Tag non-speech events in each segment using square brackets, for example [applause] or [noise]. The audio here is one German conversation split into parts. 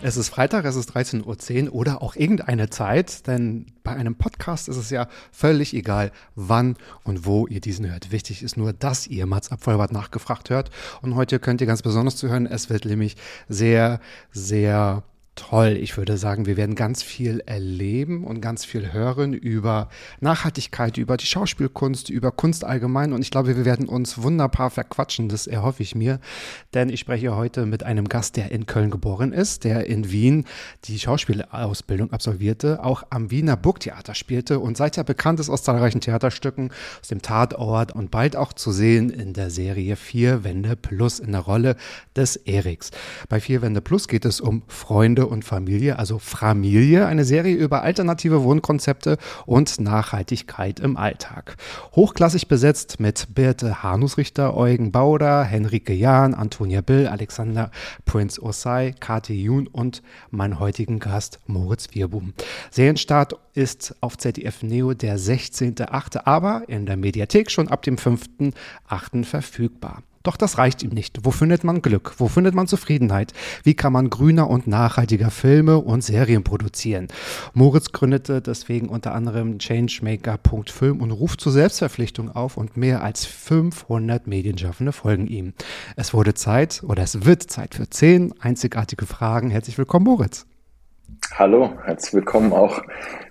Es ist Freitag, es ist 13.10 Uhr oder auch irgendeine Zeit, denn bei einem Podcast ist es ja völlig egal, wann und wo ihr diesen hört. Wichtig ist nur, dass ihr Mats Abvollbart nachgefragt hört. Und heute könnt ihr ganz besonders zuhören. Es wird nämlich sehr, sehr toll. Ich würde sagen, wir werden ganz viel erleben und ganz viel hören über Nachhaltigkeit, über die Schauspielkunst, über Kunst allgemein. Und ich glaube, wir werden uns wunderbar verquatschen. Das erhoffe ich mir. Denn ich spreche heute mit einem Gast, der in Köln geboren ist, der in Wien die Schauspielausbildung absolvierte, auch am Wiener Burgtheater spielte und seither bekannt ist aus zahlreichen Theaterstücken, aus dem Tatort und bald auch zu sehen in der Serie Vier Wände Plus in der Rolle des Eriks. Bei Vier Wände Plus geht es um Freunde und Familie, also Familie, eine Serie über alternative Wohnkonzepte und Nachhaltigkeit im Alltag. Hochklassig besetzt mit Birte Hanusrichter, Eugen Bauder, Henrike Jahn, Antonia Bill, Alexander Prince Osai, Kati Jun und mein heutigen Gast Moritz Wirbum. Serienstart ist auf ZDF Neo der 16.8., aber in der Mediathek schon ab dem 5.8. verfügbar. Doch das reicht ihm nicht. Wo findet man Glück? Wo findet man Zufriedenheit? Wie kann man grüner und nachhaltiger Filme und Serien produzieren? Moritz gründete deswegen unter anderem Changemaker.film und ruft zur Selbstverpflichtung auf und mehr als 500 Medienschaffende folgen ihm. Es wurde Zeit oder es wird Zeit für zehn einzigartige Fragen. Herzlich willkommen, Moritz. Hallo, herzlich willkommen auch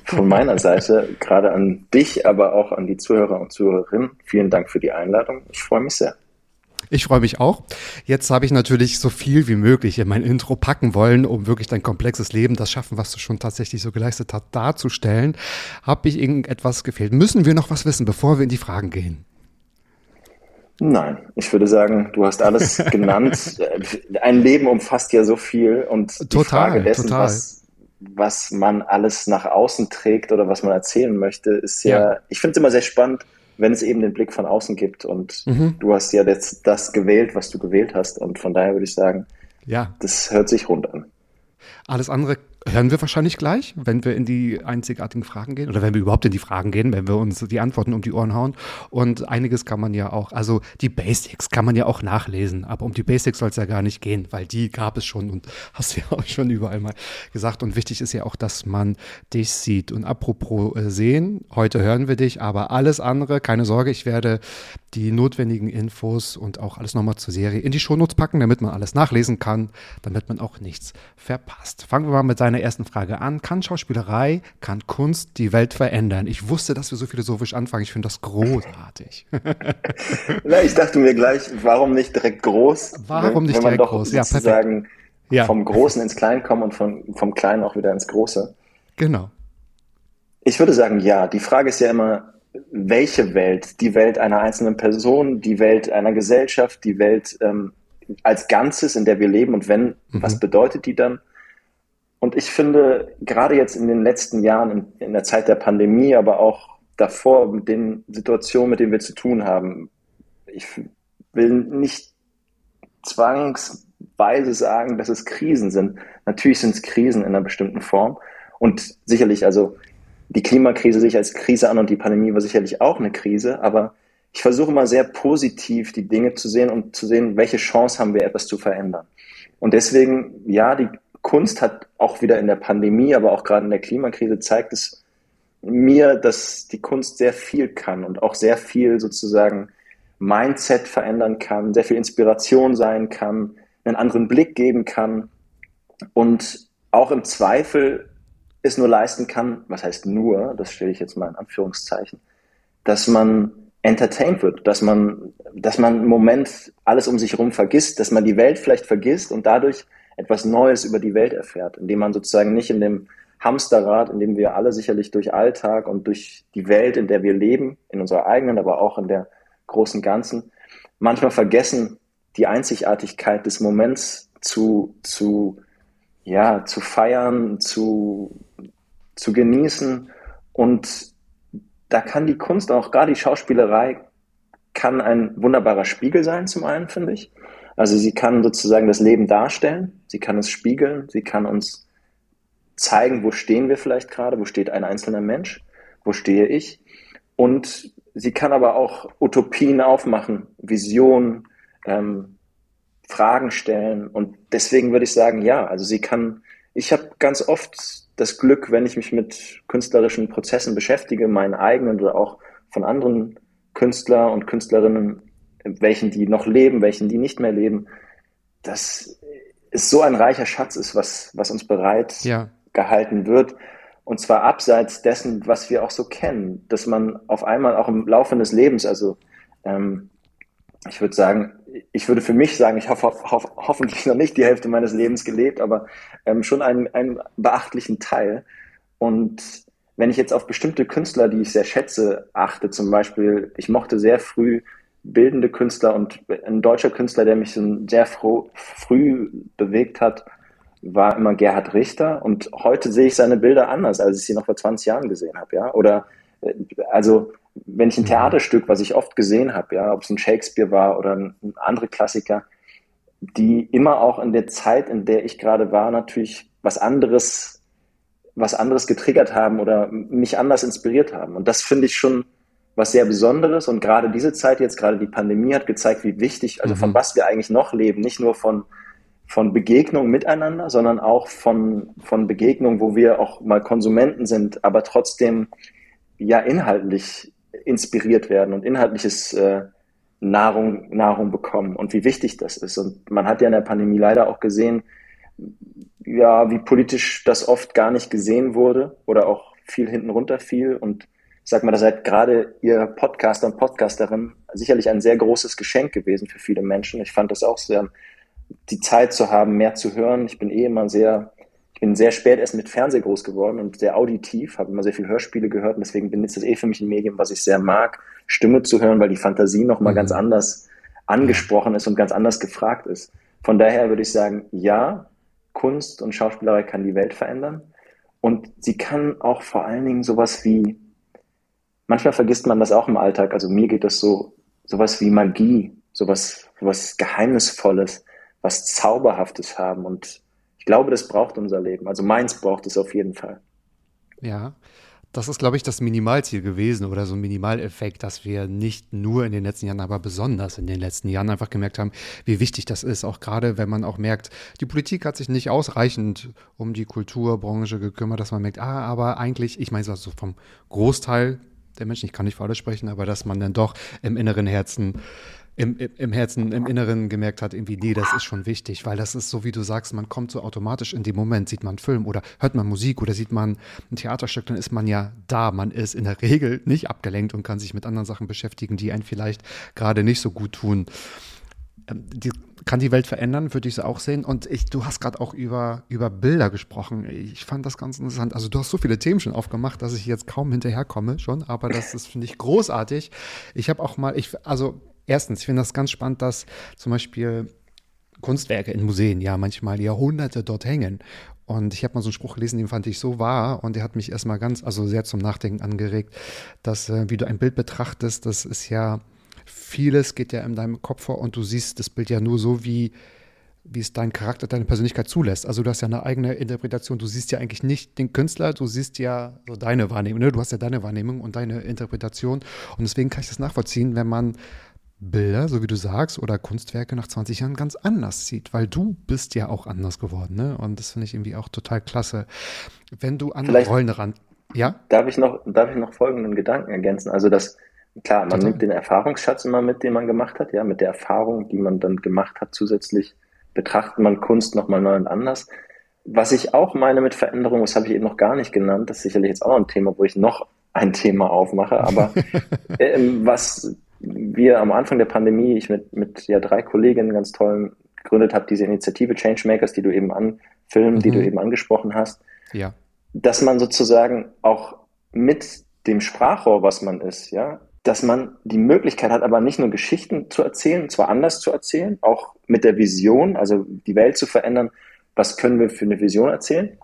von meiner Seite, gerade an dich, aber auch an die Zuhörer und Zuhörerinnen. Vielen Dank für die Einladung. Ich freue mich sehr. Ich freue mich auch. Jetzt habe ich natürlich so viel wie möglich in mein Intro packen wollen, um wirklich dein komplexes Leben, das Schaffen, was du schon tatsächlich so geleistet hast, darzustellen. Habe ich irgendetwas gefehlt? Müssen wir noch was wissen, bevor wir in die Fragen gehen? Nein, ich würde sagen, du hast alles [laughs] genannt. Ein Leben umfasst ja so viel und die Total, Frage dessen, total. was, was man alles nach außen trägt oder was man erzählen möchte, ist ja, Ja. ich finde es immer sehr spannend, wenn es eben den Blick von außen gibt und Mhm. du hast ja das, das gewählt, was du gewählt hast und von daher würde ich sagen, Ja, das hört sich rund an. alles andere hören wir wahrscheinlich gleich, wenn wir in die einzigartigen Fragen gehen oder wenn wir überhaupt in die Fragen gehen, wenn wir uns die Antworten um die Ohren hauen. Und einiges kann man ja auch, also die Basics kann man ja auch nachlesen, aber um die Basics soll es ja gar nicht gehen, weil die gab es schon und [laughs] hast du ja auch schon überall mal gesagt. Und wichtig ist ja auch, dass man dich sieht. Und apropos äh, sehen, heute hören wir dich, aber alles andere, keine Sorge, ich werde die notwendigen Infos und auch alles nochmal zur Serie in die Shownotes packen, damit man alles nachlesen kann, damit man auch nichts verpasst. Fangen wir mal mit seiner ersten Frage an. Kann Schauspielerei, kann Kunst die Welt verändern? Ich wusste, dass wir so philosophisch anfangen. Ich finde das großartig. [laughs] Na, ich dachte mir gleich, warum nicht direkt groß? Warum nicht direkt groß? Ja, perfekt. Ja. vom Großen ins Klein kommen und von, vom Kleinen auch wieder ins Große. Genau. Ich würde sagen, ja. Die Frage ist ja immer, welche Welt? Die Welt einer einzelnen Person, die Welt einer Gesellschaft, die Welt ähm, als Ganzes, in der wir leben und wenn, Mhm. was bedeutet die dann? Und ich finde, gerade jetzt in den letzten Jahren, in, in der Zeit der Pandemie, aber auch davor, mit den Situationen, mit denen wir zu tun haben, ich will nicht zwangsweise sagen, dass es Krisen sind. Natürlich sind es Krisen in einer bestimmten Form. Und sicherlich, also die Klimakrise sich als Krise an und die Pandemie war sicherlich auch eine Krise, aber ich versuche mal sehr positiv die Dinge zu sehen und zu sehen, welche Chance haben wir, etwas zu verändern. Und deswegen, ja, die Kunst hat auch wieder in der Pandemie, aber auch gerade in der Klimakrise zeigt es mir, dass die Kunst sehr viel kann und auch sehr viel sozusagen Mindset verändern kann, sehr viel Inspiration sein kann, einen anderen Blick geben kann und auch im Zweifel es nur leisten kann, was heißt nur, das stelle ich jetzt mal in Anführungszeichen, dass man entertained wird, dass man, dass man im Moment alles um sich herum vergisst, dass man die Welt vielleicht vergisst und dadurch etwas Neues über die Welt erfährt, indem man sozusagen nicht in dem Hamsterrad, in dem wir alle sicherlich durch Alltag und durch die Welt, in der wir leben, in unserer eigenen, aber auch in der großen Ganzen, manchmal vergessen, die Einzigartigkeit des Moments zu, zu, ja, zu feiern, zu, zu genießen. Und da kann die Kunst, auch gerade die Schauspielerei, kann ein wunderbarer Spiegel sein, zum einen, finde ich. Also sie kann sozusagen das Leben darstellen, sie kann es spiegeln, sie kann uns zeigen, wo stehen wir vielleicht gerade, wo steht ein einzelner Mensch, wo stehe ich. Und sie kann aber auch Utopien aufmachen, Visionen, ähm, Fragen stellen. Und deswegen würde ich sagen, ja, also sie kann, ich habe ganz oft das Glück, wenn ich mich mit künstlerischen Prozessen beschäftige, meinen eigenen oder auch von anderen Künstler und Künstlerinnen, welchen die noch leben, welchen die nicht mehr leben, dass es so ein reicher Schatz ist, was, was uns bereit ja. gehalten wird. Und zwar abseits dessen, was wir auch so kennen, dass man auf einmal auch im Laufe des Lebens, also ähm, ich würde sagen, ich würde für mich sagen, ich habe ho ho hoffentlich noch nicht die Hälfte meines Lebens gelebt, aber ähm, schon einen, einen beachtlichen Teil. Und wenn ich jetzt auf bestimmte Künstler, die ich sehr schätze, achte, zum Beispiel, ich mochte sehr früh bildende Künstler und ein deutscher Künstler, der mich sehr froh, früh bewegt hat, war immer Gerhard Richter. Und heute sehe ich seine Bilder anders, als ich sie noch vor 20 Jahren gesehen habe. Ja? Oder äh, also wenn ich ein mhm. Theaterstück, was ich oft gesehen habe, ja, ob es ein Shakespeare war oder ein, ein andere Klassiker, die immer auch in der Zeit, in der ich gerade war, natürlich was anderes, was anderes getriggert haben oder mich anders inspiriert haben. Und das finde ich schon was sehr Besonderes. Und gerade diese Zeit jetzt, gerade die Pandemie hat gezeigt, wie wichtig, also mhm. von was wir eigentlich noch leben, nicht nur von, von Begegnung miteinander, sondern auch von, von Begegnung, wo wir auch mal Konsumenten sind, aber trotzdem ja inhaltlich inspiriert werden und inhaltliches äh, Nahrung, Nahrung bekommen und wie wichtig das ist. Und man hat ja in der Pandemie leider auch gesehen, ja, wie politisch das oft gar nicht gesehen wurde oder auch viel hinten runter fiel. Und ich sag mal, da seid gerade ihr Podcaster und Podcasterin sicherlich ein sehr großes Geschenk gewesen für viele Menschen. Ich fand das auch sehr, die Zeit zu haben, mehr zu hören. Ich bin eh immer sehr ich bin sehr spät erst mit Fernseh groß geworden und sehr auditiv, habe immer sehr viel Hörspiele gehört und deswegen bin das eh für mich ein Medium, was ich sehr mag, Stimme zu hören, weil die Fantasie nochmal mhm. ganz anders angesprochen ist und ganz anders gefragt ist. Von daher würde ich sagen, ja, Kunst und Schauspielerei kann die Welt verändern und sie kann auch vor allen Dingen sowas wie, manchmal vergisst man das auch im Alltag, also mir geht das so, sowas wie Magie, sowas, sowas Geheimnisvolles, was Zauberhaftes haben und glaube, das braucht unser Leben. Also meins braucht es auf jeden Fall. Ja. Das ist, glaube ich, das Minimalziel gewesen oder so ein Minimaleffekt, dass wir nicht nur in den letzten Jahren, aber besonders in den letzten Jahren einfach gemerkt haben, wie wichtig das ist. Auch gerade, wenn man auch merkt, die Politik hat sich nicht ausreichend um die Kulturbranche gekümmert, dass man merkt, ah, aber eigentlich, ich meine so vom Großteil der Menschen, ich kann nicht für alle sprechen, aber dass man dann doch im inneren Herzen im, im Herzen, im Inneren gemerkt hat, irgendwie, nee, das ist schon wichtig, weil das ist so, wie du sagst, man kommt so automatisch in dem Moment, sieht man einen Film oder hört man Musik oder sieht man ein Theaterstück, dann ist man ja da. Man ist in der Regel nicht abgelenkt und kann sich mit anderen Sachen beschäftigen, die einen vielleicht gerade nicht so gut tun. Ähm, die, kann die Welt verändern, würde ich es auch sehen. Und ich, du hast gerade auch über, über Bilder gesprochen. Ich fand das ganz interessant. Also du hast so viele Themen schon aufgemacht, dass ich jetzt kaum hinterherkomme schon, aber das ist, finde ich, großartig. Ich habe auch mal, ich, also Erstens, ich finde das ganz spannend, dass zum Beispiel Kunstwerke in Museen ja manchmal Jahrhunderte dort hängen. Und ich habe mal so einen Spruch gelesen, den fand ich so wahr und der hat mich erstmal ganz, also sehr zum Nachdenken angeregt, dass äh, wie du ein Bild betrachtest, das ist ja, vieles geht ja in deinem Kopf vor und du siehst das Bild ja nur so, wie, wie es dein Charakter, deine Persönlichkeit zulässt. Also du hast ja eine eigene Interpretation. Du siehst ja eigentlich nicht den Künstler, du siehst ja so deine Wahrnehmung. Ne? Du hast ja deine Wahrnehmung und deine Interpretation. Und deswegen kann ich das nachvollziehen, wenn man Bilder, so wie du sagst, oder Kunstwerke nach 20 Jahren ganz anders sieht, weil du bist ja auch anders geworden, ne? Und das finde ich irgendwie auch total klasse. Wenn du an Vielleicht Rollen ran, ja? Darf ich noch, darf ich noch folgenden Gedanken ergänzen? Also das, klar, man total. nimmt den Erfahrungsschatz immer mit, den man gemacht hat, ja, mit der Erfahrung, die man dann gemacht hat, zusätzlich betrachtet man Kunst nochmal neu und anders. Was ich auch meine mit Veränderung, das habe ich eben noch gar nicht genannt, das ist sicherlich jetzt auch noch ein Thema, wo ich noch ein Thema aufmache, aber [laughs] ähm, was wir am Anfang der Pandemie, ich mit, mit ja drei Kolleginnen ganz tollen gegründet habe, diese Initiative Changemakers, die du eben anfilmen, mhm. die du mhm. eben angesprochen hast. Ja. Dass man sozusagen auch mit dem Sprachrohr, was man ist, ja, dass man die Möglichkeit hat, aber nicht nur Geschichten zu erzählen, zwar anders zu erzählen, auch mit der Vision, also die Welt zu verändern, was können wir für eine Vision erzählen,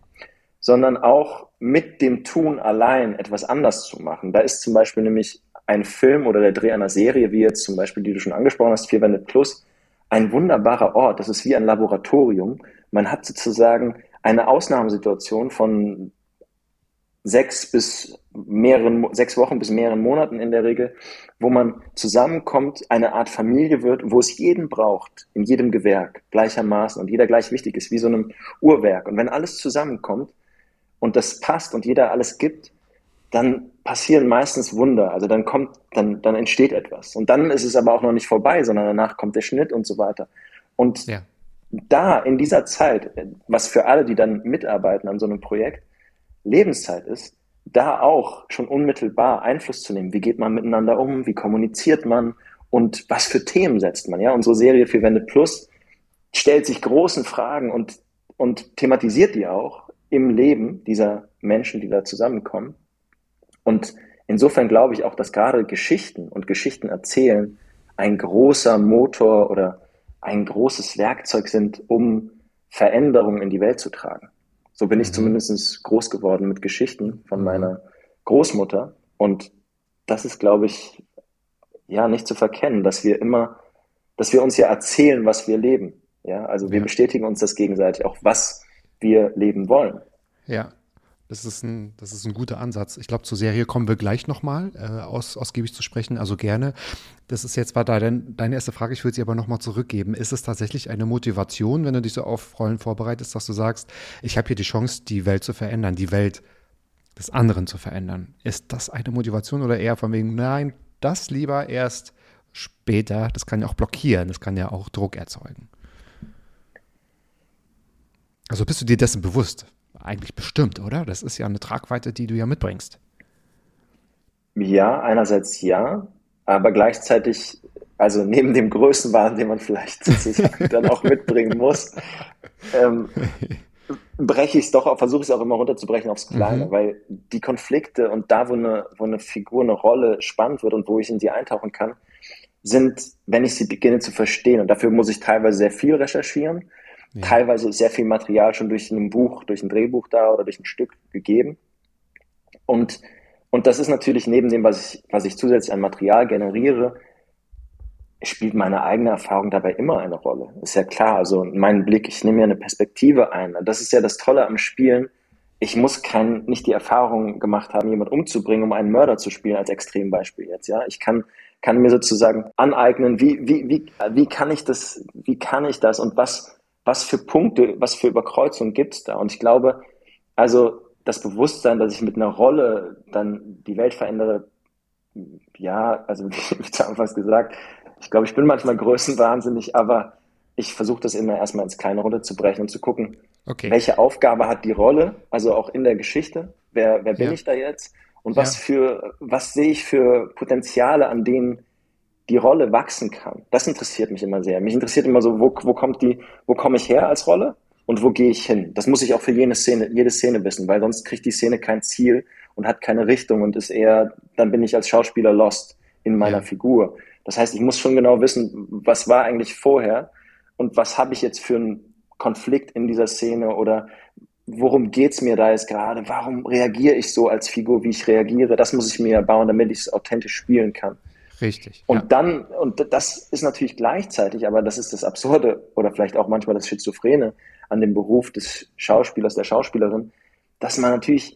sondern auch mit dem Tun allein etwas anders zu machen. Da ist zum Beispiel nämlich ein Film oder der Dreh einer Serie, wie jetzt zum Beispiel, die du schon angesprochen hast, Vier Wände Plus, ein wunderbarer Ort. Das ist wie ein Laboratorium. Man hat sozusagen eine Ausnahmesituation von sechs bis mehreren, sechs Wochen bis mehreren Monaten in der Regel, wo man zusammenkommt, eine Art Familie wird, wo es jeden braucht, in jedem Gewerk gleichermaßen und jeder gleich wichtig ist, wie so einem Uhrwerk. Und wenn alles zusammenkommt und das passt und jeder alles gibt, dann passieren meistens Wunder. Also dann kommt, dann, dann entsteht etwas. Und dann ist es aber auch noch nicht vorbei, sondern danach kommt der Schnitt und so weiter. Und ja. da in dieser Zeit, was für alle, die dann mitarbeiten an so einem Projekt, Lebenszeit ist, da auch schon unmittelbar Einfluss zu nehmen. Wie geht man miteinander um? Wie kommuniziert man? Und was für Themen setzt man? Ja, unsere Serie für Wende Plus stellt sich großen Fragen und, und thematisiert die auch im Leben dieser Menschen, die da zusammenkommen. Und insofern glaube ich auch, dass gerade Geschichten und Geschichten erzählen ein großer Motor oder ein großes Werkzeug sind, um Veränderungen in die Welt zu tragen. So bin ich mhm. zumindest groß geworden mit Geschichten von mhm. meiner Großmutter. Und das ist, glaube ich, ja, nicht zu verkennen, dass wir immer, dass wir uns ja erzählen, was wir leben. Ja, also wir ja. bestätigen uns das gegenseitig, auch was wir leben wollen. Ja, das ist ein, das ist ein guter Ansatz. Ich glaube, zur Serie kommen wir gleich nochmal äh, aus, ausgiebig zu sprechen, also gerne. Das ist jetzt war da dein, deine erste Frage, ich würde sie aber nochmal zurückgeben. Ist es tatsächlich eine Motivation, wenn du dich so auf Rollen vorbereitest, dass du sagst, ich habe hier die Chance, die Welt zu verändern, die Welt des anderen zu verändern? Ist das eine Motivation oder eher von wegen, nein, das lieber erst später, das kann ja auch blockieren, das kann ja auch Druck erzeugen? Also bist du dir dessen bewusst? Eigentlich bestimmt, oder? Das ist ja eine Tragweite, die du ja mitbringst. Ja, einerseits ja, aber gleichzeitig, also neben dem Größenwahn, den man vielleicht sozusagen [laughs] dann auch mitbringen muss, ähm, breche ich es doch, versuche ich es auch immer runterzubrechen aufs Kleine, mhm. weil die Konflikte und da, wo eine, wo eine Figur, eine Rolle spannend wird und wo ich in sie eintauchen kann, sind, wenn ich sie beginne zu verstehen. Und dafür muss ich teilweise sehr viel recherchieren ja. Teilweise ist sehr viel Material schon durch ein Buch, durch ein Drehbuch da oder durch ein Stück gegeben. Und, und das ist natürlich neben dem, was ich, was ich zusätzlich an Material generiere, spielt meine eigene Erfahrung dabei immer eine Rolle. Ist ja klar, also mein Blick, ich nehme ja eine Perspektive ein. Das ist ja das Tolle am Spielen. Ich muss kein, nicht die Erfahrung gemacht haben, jemand umzubringen, um einen Mörder zu spielen, als Extrembeispiel jetzt, ja. Ich kann, kann mir sozusagen aneignen, wie, wie, wie, wie kann ich das, wie kann ich das und was, was für Punkte, was für Überkreuzungen gibt es da? Und ich glaube, also das Bewusstsein, dass ich mit einer Rolle dann die Welt verändere, ja, also wie zu Anfangs gesagt, ich glaube, ich bin manchmal größenwahnsinnig, aber ich versuche das immer erstmal ins kleine Runde zu brechen und zu gucken, okay. welche Aufgabe hat die Rolle, also auch in der Geschichte, wer, wer bin ja. ich da jetzt und was ja. für, was sehe ich für Potenziale, an denen die Rolle wachsen kann. Das interessiert mich immer sehr. Mich interessiert immer so, wo, wo kommt die, wo komme ich her als Rolle und wo gehe ich hin? Das muss ich auch für jede Szene, jede Szene wissen, weil sonst kriegt die Szene kein Ziel und hat keine Richtung und ist eher, dann bin ich als Schauspieler lost in meiner ja. Figur. Das heißt, ich muss schon genau wissen, was war eigentlich vorher und was habe ich jetzt für einen Konflikt in dieser Szene oder worum geht's mir da jetzt gerade? Warum reagiere ich so als Figur, wie ich reagiere? Das muss ich mir bauen, damit ich es authentisch spielen kann. Richtig. Und ja. dann, und das ist natürlich gleichzeitig, aber das ist das Absurde oder vielleicht auch manchmal das Schizophrene an dem Beruf des Schauspielers, der Schauspielerin, dass man natürlich,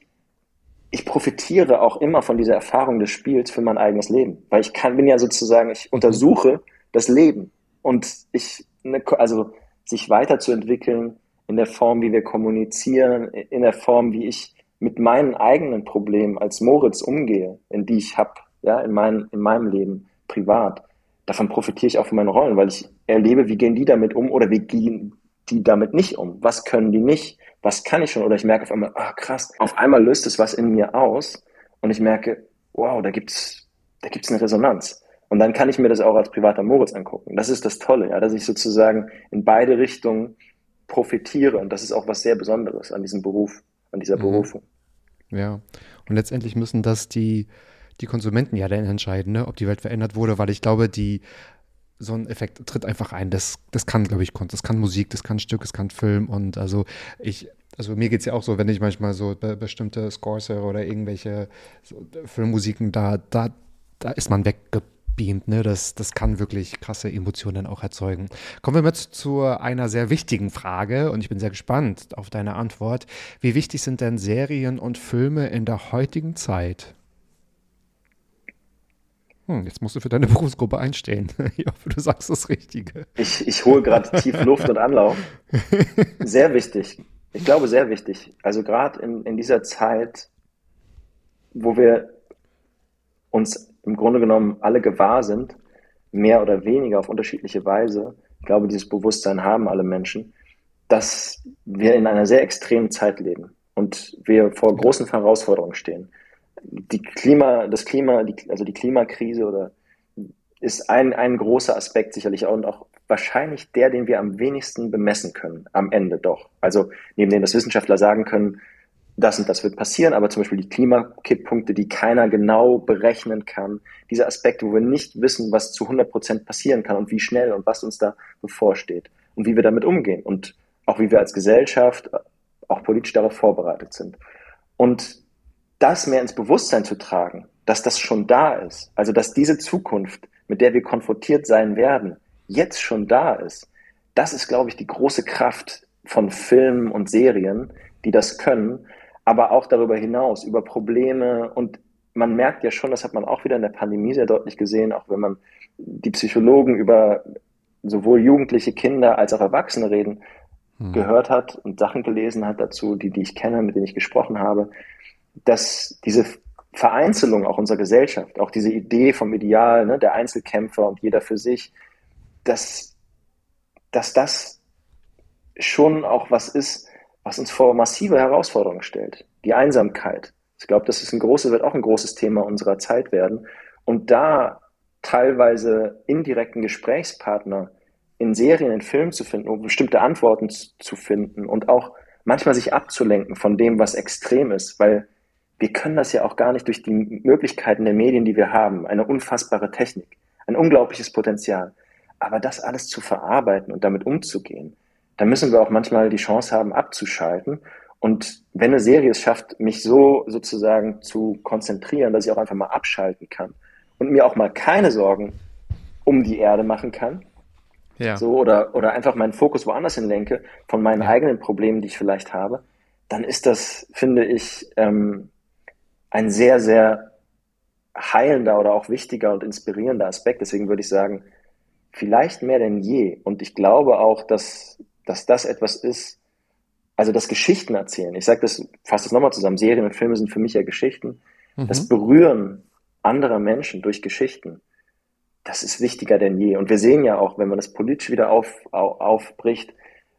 ich profitiere auch immer von dieser Erfahrung des Spiels für mein eigenes Leben, weil ich kann, bin ja sozusagen, ich untersuche das Leben und ich, ne, also sich weiterzuentwickeln in der Form, wie wir kommunizieren, in der Form, wie ich mit meinen eigenen Problemen als Moritz umgehe, in die ich habe ja, in, mein, in meinem Leben, privat. Davon profitiere ich auch von meinen Rollen, weil ich erlebe, wie gehen die damit um oder wie gehen die damit nicht um? Was können die nicht? Was kann ich schon? Oder ich merke auf einmal, ah krass, auf einmal löst es was in mir aus und ich merke, wow, da gibt's, da gibt's eine Resonanz. Und dann kann ich mir das auch als privater Moritz angucken. Das ist das Tolle, ja, dass ich sozusagen in beide Richtungen profitiere. Und das ist auch was sehr Besonderes an diesem Beruf, an dieser mhm. Berufung. Ja. Und letztendlich müssen das die, die Konsumenten ja dann entscheiden, ne, ob die Welt verändert wurde, weil ich glaube, die so ein Effekt tritt einfach ein. Das, das kann, glaube ich, Kunst, das kann Musik, das kann Stück, das kann Film. Und also ich, also mir geht es ja auch so, wenn ich manchmal so be bestimmte Scores höre oder irgendwelche so Filmmusiken, da, da, da ist man weggebeamt. Ne? Das, das kann wirklich krasse Emotionen auch erzeugen. Kommen wir jetzt zu einer sehr wichtigen Frage und ich bin sehr gespannt auf deine Antwort. Wie wichtig sind denn Serien und Filme in der heutigen Zeit? Hm, jetzt musst du für deine [laughs] Berufsgruppe einstehen. [laughs] ich hoffe, du sagst das Richtige. Ich, ich hole gerade tief Luft und Anlauf. [laughs] Sehr wichtig. Ich glaube, sehr wichtig. Also gerade in, in dieser Zeit, wo wir uns im Grunde genommen alle gewahr sind, mehr oder weniger auf unterschiedliche Weise, ich glaube, dieses Bewusstsein haben alle Menschen, dass wir in einer sehr extremen Zeit leben und wir vor großen Herausforderungen stehen die Klima, das Klima, die, also die Klimakrise oder ist ein, ein großer Aspekt sicherlich und auch wahrscheinlich der, den wir am wenigsten bemessen können, am Ende doch. Also neben dem, dass Wissenschaftler sagen können, das und das wird passieren, aber zum Beispiel die Klimakipppunkte, die keiner genau berechnen kann, diese Aspekte, wo wir nicht wissen, was zu 100 Prozent passieren kann und wie schnell und was uns da bevorsteht und wie wir damit umgehen und auch wie wir als Gesellschaft, auch politisch darauf vorbereitet sind. Und das mehr ins Bewusstsein zu tragen, dass das schon da ist, also dass diese Zukunft, mit der wir konfrontiert sein werden, jetzt schon da ist, das ist, glaube ich, die große Kraft von Filmen und Serien, die das können, aber auch darüber hinaus, über Probleme und man merkt ja schon, das hat man auch wieder in der Pandemie sehr deutlich gesehen, auch wenn man die Psychologen über sowohl jugendliche Kinder als auch Erwachsene reden, hm. gehört hat und Sachen gelesen hat dazu, die, die ich kenne, mit denen ich gesprochen habe, dass diese Vereinzelung auch unserer Gesellschaft, auch diese Idee vom Ideal, ne, der Einzelkämpfer und jeder für sich, dass, dass das schon auch was ist, was uns vor massive Herausforderungen stellt. Die Einsamkeit. Ich glaube, das ist ein großes, wird auch ein großes Thema unserer Zeit werden. Und da teilweise indirekten Gesprächspartner in Serien, in Filmen zu finden, um bestimmte Antworten zu finden und auch manchmal sich abzulenken von dem, was extrem ist, weil wir können das ja auch gar nicht durch die Möglichkeiten der Medien, die wir haben, eine unfassbare Technik, ein unglaubliches Potenzial. Aber das alles zu verarbeiten und damit umzugehen, da müssen wir auch manchmal die Chance haben, abzuschalten. Und wenn eine Serie es schafft, mich so sozusagen zu konzentrieren, dass ich auch einfach mal abschalten kann und mir auch mal keine Sorgen um die Erde machen kann, ja. so oder, oder einfach meinen Fokus woanders hinlenke von meinen ja. eigenen Problemen, die ich vielleicht habe, dann ist das, finde ich, ähm, ein sehr, sehr heilender oder auch wichtiger und inspirierender Aspekt. Deswegen würde ich sagen, vielleicht mehr denn je. Und ich glaube auch, dass, dass das etwas ist, also das Geschichten erzählen. Ich sage das, fasse das nochmal zusammen. Serien und Filme sind für mich ja Geschichten. Mhm. Das Berühren anderer Menschen durch Geschichten, das ist wichtiger denn je. Und wir sehen ja auch, wenn man das politisch wieder auf, auf, aufbricht,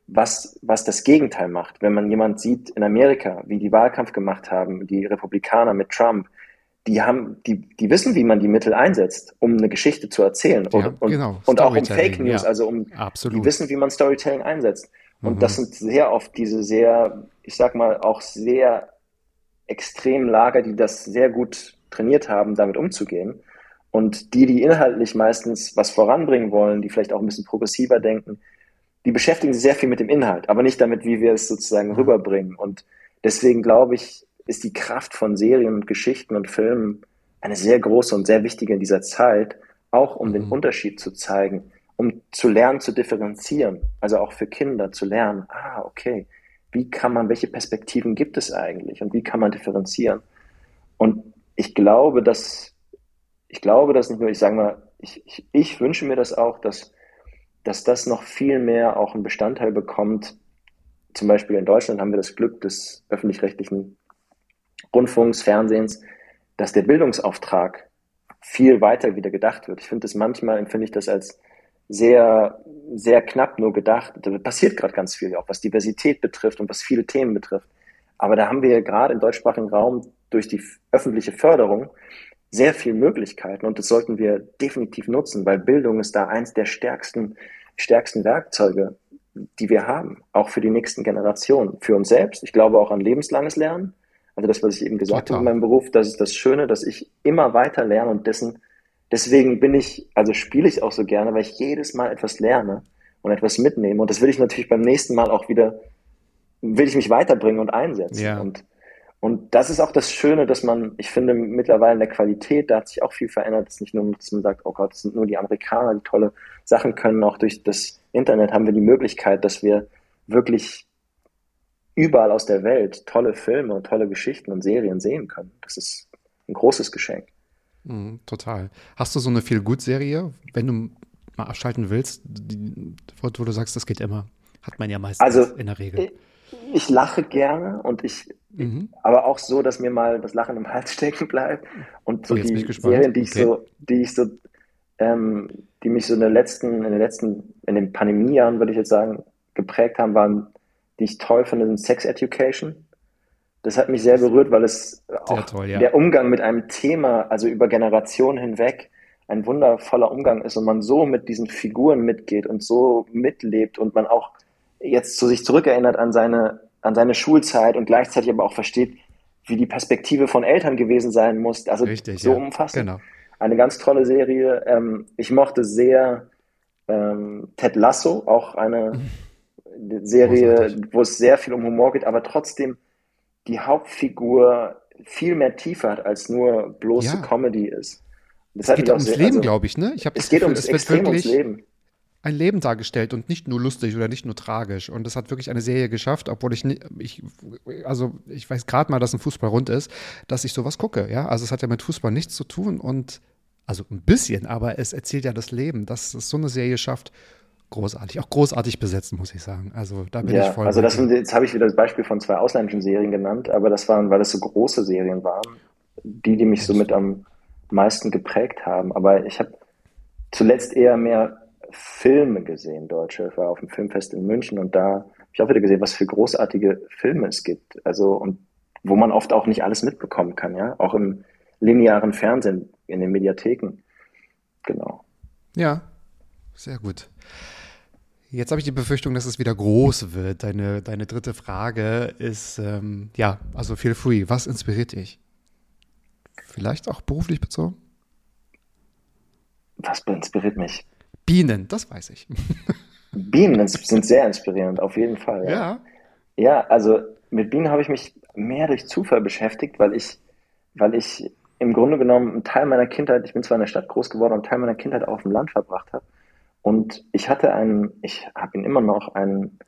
was, was das Gegenteil macht. Wenn man jemand sieht in Amerika, wie die Wahlkampf gemacht haben, die Republikaner mit Trump, die haben, die, die wissen, wie man die Mittel einsetzt, um eine Geschichte zu erzählen. Und, ja, und, genau. und auch um Fake News, ja. also um, Absolut. die wissen, wie man Storytelling einsetzt. Und mhm. das sind sehr oft diese sehr, ich sag mal, auch sehr extremen Lager, die das sehr gut trainiert haben, damit umzugehen. Und die, die inhaltlich meistens was voranbringen wollen, die vielleicht auch ein bisschen progressiver denken, die beschäftigen sich sehr viel mit dem Inhalt, aber nicht damit, wie wir es sozusagen rüberbringen. Und deswegen glaube ich, ist die Kraft von Serien und Geschichten und Filmen eine sehr große und sehr wichtige in dieser Zeit, auch um mhm. den Unterschied zu zeigen, um zu lernen zu differenzieren, also auch für Kinder zu lernen, ah, okay, wie kann man, welche Perspektiven gibt es eigentlich und wie kann man differenzieren? Und ich glaube, dass, ich glaube, dass nicht nur, ich sage mal, ich, ich, ich wünsche mir das auch, dass dass das noch viel mehr auch einen Bestandteil bekommt. Zum Beispiel in Deutschland haben wir das Glück des öffentlich-rechtlichen Rundfunks, Fernsehens, dass der Bildungsauftrag viel weiter wieder gedacht wird. Ich finde das manchmal, empfinde ich das als sehr, sehr knapp nur gedacht. Da passiert gerade ganz viel, auch was Diversität betrifft und was viele Themen betrifft. Aber da haben wir gerade im deutschsprachigen Raum durch die öffentliche Förderung sehr viele Möglichkeiten und das sollten wir definitiv nutzen, weil Bildung ist da eins der stärksten, stärksten Werkzeuge, die wir haben, auch für die nächsten Generationen, für uns selbst. Ich glaube auch an lebenslanges Lernen. Also das, was ich eben gesagt Total. habe in meinem Beruf, das ist das Schöne, dass ich immer weiter lerne und dessen, deswegen bin ich, also spiele ich auch so gerne, weil ich jedes Mal etwas lerne und etwas mitnehme. Und das will ich natürlich beim nächsten Mal auch wieder, will ich mich weiterbringen und einsetzen. Ja. Und und das ist auch das Schöne, dass man, ich finde, mittlerweile in der Qualität, da hat sich auch viel verändert. Es ist nicht nur, dass man sagt, oh Gott, es sind nur die Amerikaner, die tolle Sachen können. Auch durch das Internet haben wir die Möglichkeit, dass wir wirklich überall aus der Welt tolle Filme und tolle Geschichten und Serien sehen können. Das ist ein großes Geschenk. Mm, total. Hast du so eine Feel-Good-Serie, wenn du mal abschalten willst, die, wo, wo, du sagst, das geht immer? Hat man ja meistens also, in der Regel. Ich, lache gerne und ich, mhm. aber auch so, dass mir mal das Lachen im Hals [laughs] stecken bleibt. Und so oh, die Serien, die ich okay. so, die ich so, ähm, die mich so in den letzten, in den letzten, in den Pandemiejahren, würde ich jetzt sagen, geprägt haben, waren, die ich toll finde, sind Sex Education. Das hat mich sehr berührt, weil es auch toll, ja. der Umgang mit einem Thema, also über Generationen hinweg, ein wundervoller Umgang ist und man so mit diesen Figuren mitgeht und so mitlebt und man auch jetzt zu sich zurückerinnert an seine, an seine Schulzeit und gleichzeitig aber auch versteht, wie die Perspektive von Eltern gewesen sein muss. Also Richtig, so ja. umfassend. Genau. Eine ganz tolle Serie. Ähm, ich mochte sehr ähm, Ted Lasso, auch eine Serie, Großartig. wo es sehr viel um Humor geht, aber trotzdem die Hauptfigur viel mehr Tiefe hat, als nur bloße ja. Comedy ist. Das es geht ums sehr, Leben, also, glaube ich, ne? Ich es geht ums, es wird wirklich, ums Leben ein Leben dargestellt und nicht nur lustig oder nicht nur tragisch. Und das hat wirklich eine Serie geschafft, obwohl ich, ich also ich weiß gerade mal, dass ein Fußball rund ist, dass ich sowas gucke. Ja, also es hat ja mit Fußball nichts zu tun und also ein bisschen, aber es erzählt ja das Leben, dass es so eine Serie schafft. Großartig, auch großartig besetzt, muss ich sagen. Also da bin ja, ich voll. Also das sind, jetzt habe ich wieder das Beispiel von zwei ausländischen Serien genannt, aber das waren, weil das so große Serien waren, die, die mich so mit am meisten geprägt haben. Aber ich habe zuletzt eher mehr Filme gesehen, deutsche. Ich war auf dem Filmfest in München und da habe ich auch wieder gesehen, was für großartige Filme es gibt. Also, und wo man oft auch nicht alles mitbekommen kann, ja. Auch im linearen Fernsehen, in den Mediatheken. Genau. Ja, sehr gut. Jetzt habe ich die Befürchtung, dass es wieder groß wird. Deine, deine dritte Frage ist, ähm, ja, also feel free. Was inspiriert dich? Vielleicht auch beruflich bezogen? Was inspiriert mich? Bienen, das weiß ich. [laughs] Bienen sind sehr inspirierend, auf jeden Fall. Ja, ja. ja also mit Bienen habe ich mich mehr durch Zufall beschäftigt, weil ich, weil ich im Grunde genommen einen Teil meiner Kindheit, ich bin zwar in der Stadt groß geworden, einen Teil meiner Kindheit auch auf dem Land verbracht habe. Und ich hatte einen, ich habe ihn immer noch, einen,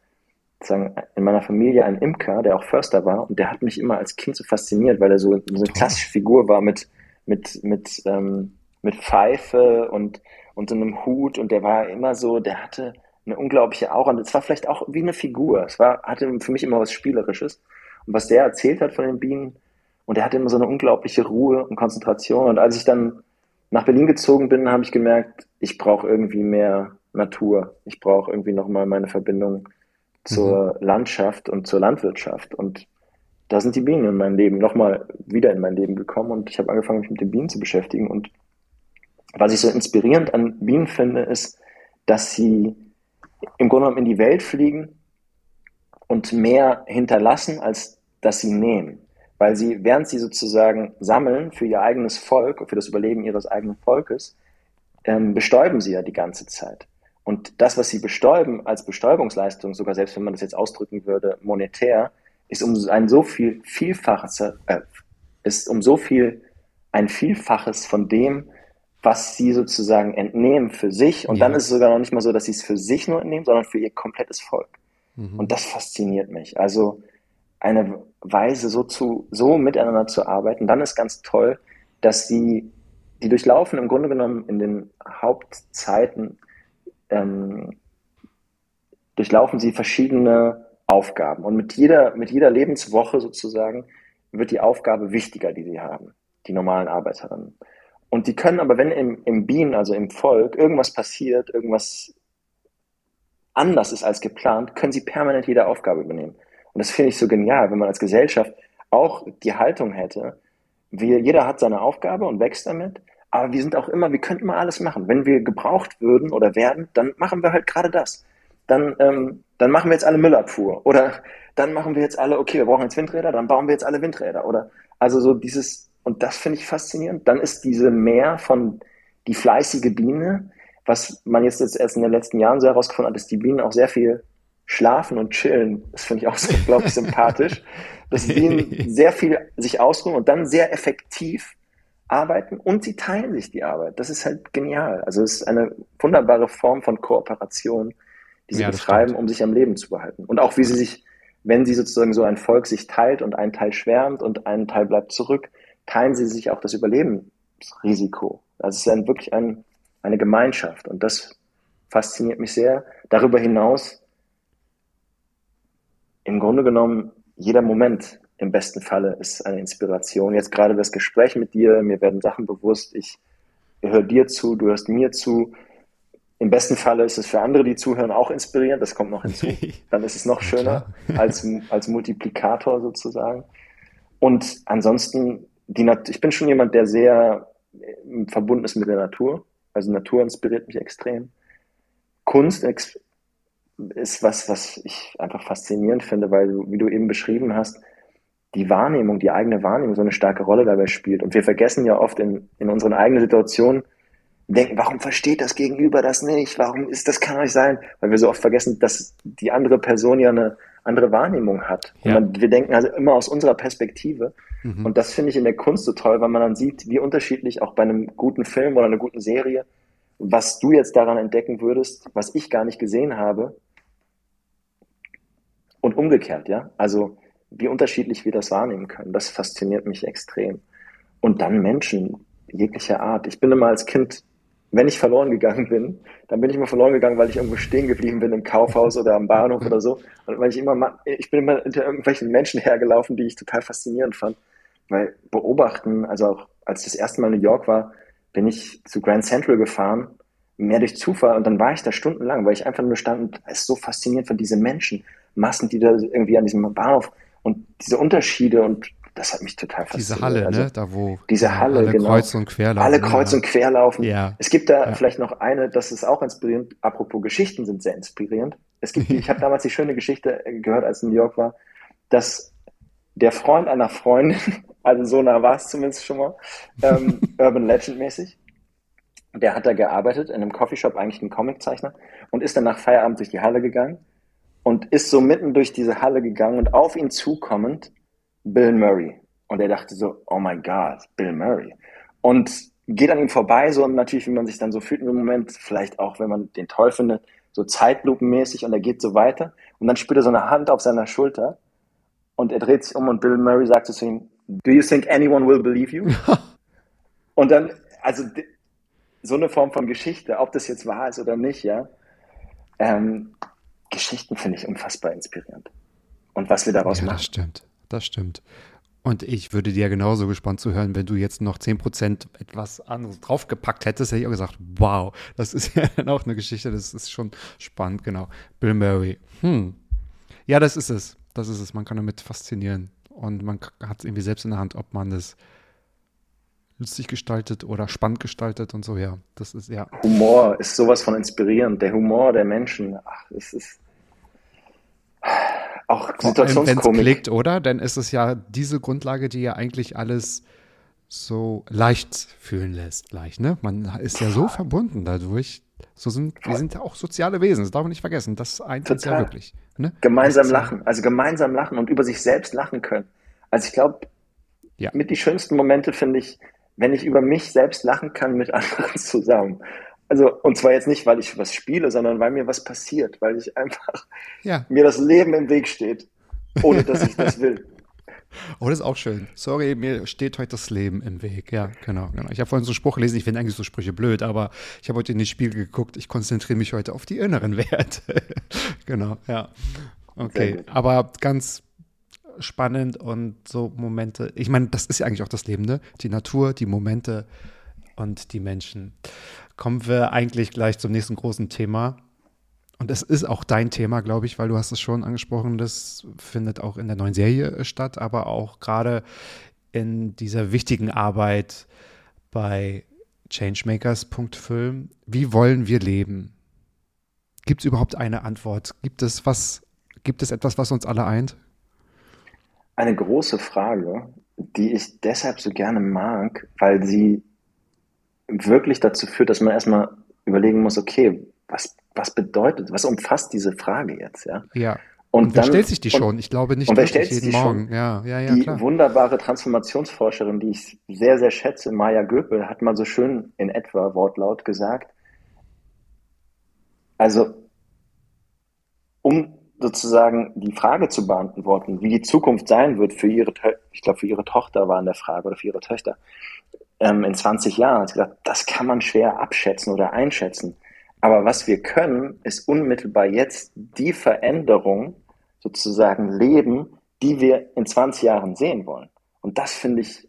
sagen, in meiner Familie einen Imker, der auch Förster war, und der hat mich immer als Kind so fasziniert, weil er so, so eine klassische Figur war mit, mit, mit, ähm, mit Pfeife und und so einem Hut und der war immer so, der hatte eine unglaubliche Aura und es war vielleicht auch wie eine Figur. Es war, hatte für mich immer was Spielerisches. Und was der erzählt hat von den Bienen, und er hatte immer so eine unglaubliche Ruhe und Konzentration. Und als ich dann nach Berlin gezogen bin, habe ich gemerkt, ich brauche irgendwie mehr Natur. Ich brauche irgendwie nochmal meine Verbindung zur mhm. Landschaft und zur Landwirtschaft. Und da sind die Bienen in mein Leben nochmal wieder in mein Leben gekommen und ich habe angefangen, mich mit den Bienen zu beschäftigen und was ich so inspirierend an Bienen finde, ist, dass sie im Grunde genommen in die Welt fliegen und mehr hinterlassen, als dass sie nehmen. Weil sie, während sie sozusagen sammeln für ihr eigenes Volk, für das Überleben ihres eigenen Volkes, ähm, bestäuben sie ja die ganze Zeit. Und das, was sie bestäuben als Bestäubungsleistung, sogar selbst wenn man das jetzt ausdrücken würde, monetär, ist um ein so viel Vielfaches, äh, ist um so viel ein Vielfaches von dem, was sie sozusagen entnehmen für sich. Und ja. dann ist es sogar noch nicht mal so, dass sie es für sich nur entnehmen, sondern für ihr komplettes Volk. Mhm. Und das fasziniert mich. Also eine Weise, so zu, so miteinander zu arbeiten. Dann ist ganz toll, dass sie, die durchlaufen im Grunde genommen in den Hauptzeiten, ähm, durchlaufen sie verschiedene Aufgaben. Und mit jeder, mit jeder Lebenswoche sozusagen wird die Aufgabe wichtiger, die sie haben, die normalen Arbeiterinnen. Und die können aber, wenn im, im Bienen, also im Volk, irgendwas passiert, irgendwas anders ist als geplant, können sie permanent jede Aufgabe übernehmen. Und das finde ich so genial, wenn man als Gesellschaft auch die Haltung hätte, wir, jeder hat seine Aufgabe und wächst damit. Aber wir sind auch immer, wir können immer alles machen. Wenn wir gebraucht würden oder werden, dann machen wir halt gerade das. Dann, ähm, dann machen wir jetzt alle Müllabfuhr. Oder dann machen wir jetzt alle, okay, wir brauchen jetzt Windräder, dann bauen wir jetzt alle Windräder. Oder also so dieses, und das finde ich faszinierend. Dann ist diese Mehr von die fleißige Biene, was man jetzt, jetzt erst in den letzten Jahren so herausgefunden hat, dass die Bienen auch sehr viel schlafen und chillen. Das finde ich auch so, glaube ich, sympathisch. Dass Bienen [laughs] sehr viel sich ausruhen und dann sehr effektiv arbeiten und sie teilen sich die Arbeit. Das ist halt genial. Also es ist eine wunderbare Form von Kooperation, die sie ja, betreiben, stimmt. um sich am Leben zu behalten. Und auch wie sie sich, wenn sie sozusagen so ein Volk sich teilt und ein Teil schwärmt und ein Teil bleibt zurück, teilen sie sich auch das Überlebensrisiko. Also es ist ein, wirklich ein, eine Gemeinschaft und das fasziniert mich sehr. Darüber hinaus, im Grunde genommen, jeder Moment im besten Falle ist eine Inspiration. Jetzt gerade das Gespräch mit dir, mir werden Sachen bewusst, ich höre dir zu, du hörst mir zu. Im besten Falle ist es für andere, die zuhören, auch inspirierend. Das kommt noch hinzu. [laughs] Dann ist es noch schöner als, als Multiplikator sozusagen. Und ansonsten, die Nat ich bin schon jemand, der sehr äh, verbunden ist mit der Natur. Also Natur inspiriert mich extrem. Kunst ist was, was ich einfach faszinierend finde, weil wie du eben beschrieben hast, die Wahrnehmung, die eigene Wahrnehmung so eine starke Rolle dabei spielt. Und wir vergessen ja oft in, in unseren eigenen Situationen, denken, warum versteht das Gegenüber das nicht? Warum ist das kann nicht sein? Weil wir so oft vergessen, dass die andere Person ja eine andere Wahrnehmung hat. Ja. Man, wir denken also immer aus unserer Perspektive. Mhm. Und das finde ich in der Kunst so toll, weil man dann sieht, wie unterschiedlich auch bei einem guten Film oder einer guten Serie, was du jetzt daran entdecken würdest, was ich gar nicht gesehen habe. Und umgekehrt, ja. Also wie unterschiedlich wir das wahrnehmen können. Das fasziniert mich extrem. Und dann Menschen jeglicher Art. Ich bin immer als Kind, wenn ich verloren gegangen bin, dann bin ich immer verloren gegangen, weil ich irgendwo stehen geblieben bin im Kaufhaus oder am Bahnhof oder so. Und weil ich immer, ich bin immer hinter irgendwelchen Menschen hergelaufen, die ich total faszinierend fand. Weil beobachten, also auch als ich das erste Mal in New York war, bin ich zu Grand Central gefahren, mehr durch Zufall und dann war ich da stundenlang, weil ich einfach nur stand und es ist so faszinierend von diesen Menschen, Massen, die da irgendwie an diesem Bahnhof und diese Unterschiede und das hat mich total fasziniert. Diese Halle, also, ne? Da wo diese Halle, alle genau. Kreuz und quer laufen. Alle kreuz und quer laufen. Ja. Es gibt da ja. vielleicht noch eine, das ist auch inspirierend. Apropos Geschichten sind sehr inspirierend. Es gibt, ich [laughs] habe damals die schöne Geschichte gehört, als ich in New York war, dass der Freund einer Freundin, [laughs] also so nah war es zumindest schon mal, ähm, [laughs] Urban Legend mäßig, der hat da gearbeitet in einem Coffeeshop, eigentlich ein Comiczeichner, und ist dann nach Feierabend durch die Halle gegangen und ist so mitten durch diese Halle gegangen und auf ihn zukommend Bill Murray. Und er dachte so, oh my God, Bill Murray. Und geht an ihm vorbei, so natürlich, wie man sich dann so fühlt in dem Moment, vielleicht auch, wenn man den toll findet, so zeitlupenmäßig und er geht so weiter. Und dann spürt er so eine Hand auf seiner Schulter und er dreht sich um und Bill Murray sagt zu ihm, do you think anyone will believe you? [laughs] und dann, also so eine Form von Geschichte, ob das jetzt wahr ist oder nicht, ja, ähm, Geschichten finde ich unfassbar inspirierend. Und was wir daraus ja, machen. Das stimmt, das stimmt. Und ich würde dir genauso gespannt zu hören, wenn du jetzt noch 10% etwas anderes draufgepackt hättest, hätte ich auch gesagt, wow, das ist [laughs] ja dann auch eine Geschichte, das ist schon spannend, genau. Bill Murray. Hm. Ja, das ist es. Das ist es. Man kann damit faszinieren. Und man hat es irgendwie selbst in der Hand, ob man das lustig gestaltet oder spannend gestaltet und so, ja. Das ist ja. Humor ist sowas von inspirierend. Der Humor der Menschen, ach, es ist auch Situationskomik. Wenn es oder? Dann ist es ja diese Grundlage, die ja eigentlich alles so leicht fühlen lässt, leicht, ne? Man ist ja so verbunden dadurch. So sind, wir sind ja auch soziale Wesen, das darf man nicht vergessen. Das eint uns ja wirklich. Ne? Gemeinsam lachen, also gemeinsam lachen und über sich selbst lachen können. Also ich glaube, ja. mit die schönsten Momente finde ich, wenn ich über mich selbst lachen kann mit [laughs] anderen zusammen. Also, und zwar jetzt nicht, weil ich was spiele, sondern weil mir was passiert, weil ich einfach ja. mir das Leben im Weg steht, ohne dass ich das will. [laughs] Oh, das ist auch schön. Sorry, mir steht heute das Leben im Weg. Ja, genau. genau. Ich habe vorhin so einen Spruch gelesen, ich finde eigentlich so Sprüche blöd, aber ich habe heute in den Spiegel geguckt, ich konzentriere mich heute auf die inneren Werte. [laughs] genau, ja. Okay, aber ganz spannend und so Momente. Ich meine, das ist ja eigentlich auch das Leben, ne? Die Natur, die Momente und die Menschen. Kommen wir eigentlich gleich zum nächsten großen Thema. Und es ist auch dein Thema, glaube ich, weil du hast es schon angesprochen, das findet auch in der neuen Serie statt, aber auch gerade in dieser wichtigen Arbeit bei Changemakers.film. Wie wollen wir leben? Gibt es überhaupt eine Antwort? Gibt es was, gibt es etwas, was uns alle eint? Eine große Frage, die ich deshalb so gerne mag, weil sie wirklich dazu führt, dass man erstmal überlegen muss, okay, was, was bedeutet, was umfasst diese Frage jetzt, ja? Ja. Und, und wer dann, stellt sich die schon? Ich glaube nicht und wer stellt sich jeden Morgen. Schon? Ja, ja, ja, die klar. wunderbare Transformationsforscherin, die ich sehr, sehr schätze, Maya Göpel, hat mal so schön in etwa Wortlaut gesagt, also um sozusagen die Frage zu beantworten, wie die Zukunft sein wird für ihre, ich glaube für ihre Tochter war in der Frage oder für ihre Töchter ähm, in 20 Jahren, hat gesagt, das kann man schwer abschätzen oder einschätzen. Aber was wir können, ist unmittelbar jetzt die Veränderung sozusagen leben, die wir in 20 Jahren sehen wollen. Und das finde ich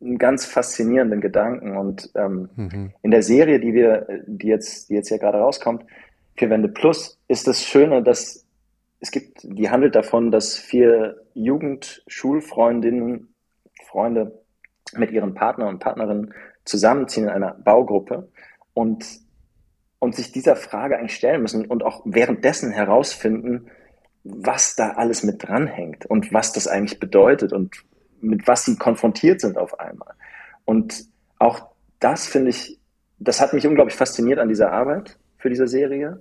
einen ganz faszinierenden Gedanken. Und ähm, mhm. in der Serie, die wir, die jetzt, die jetzt hier gerade rauskommt, Vier Wände Plus, ist das Schöne, dass es gibt, die handelt davon, dass vier Jugend-Schulfreundinnen, Freunde mit ihren Partner und Partnerinnen zusammenziehen in einer Baugruppe und und sich dieser Frage eigentlich stellen müssen und auch währenddessen herausfinden, was da alles mit dranhängt und was das eigentlich bedeutet und mit was sie konfrontiert sind auf einmal. Und auch das finde ich, das hat mich unglaublich fasziniert an dieser Arbeit für diese Serie.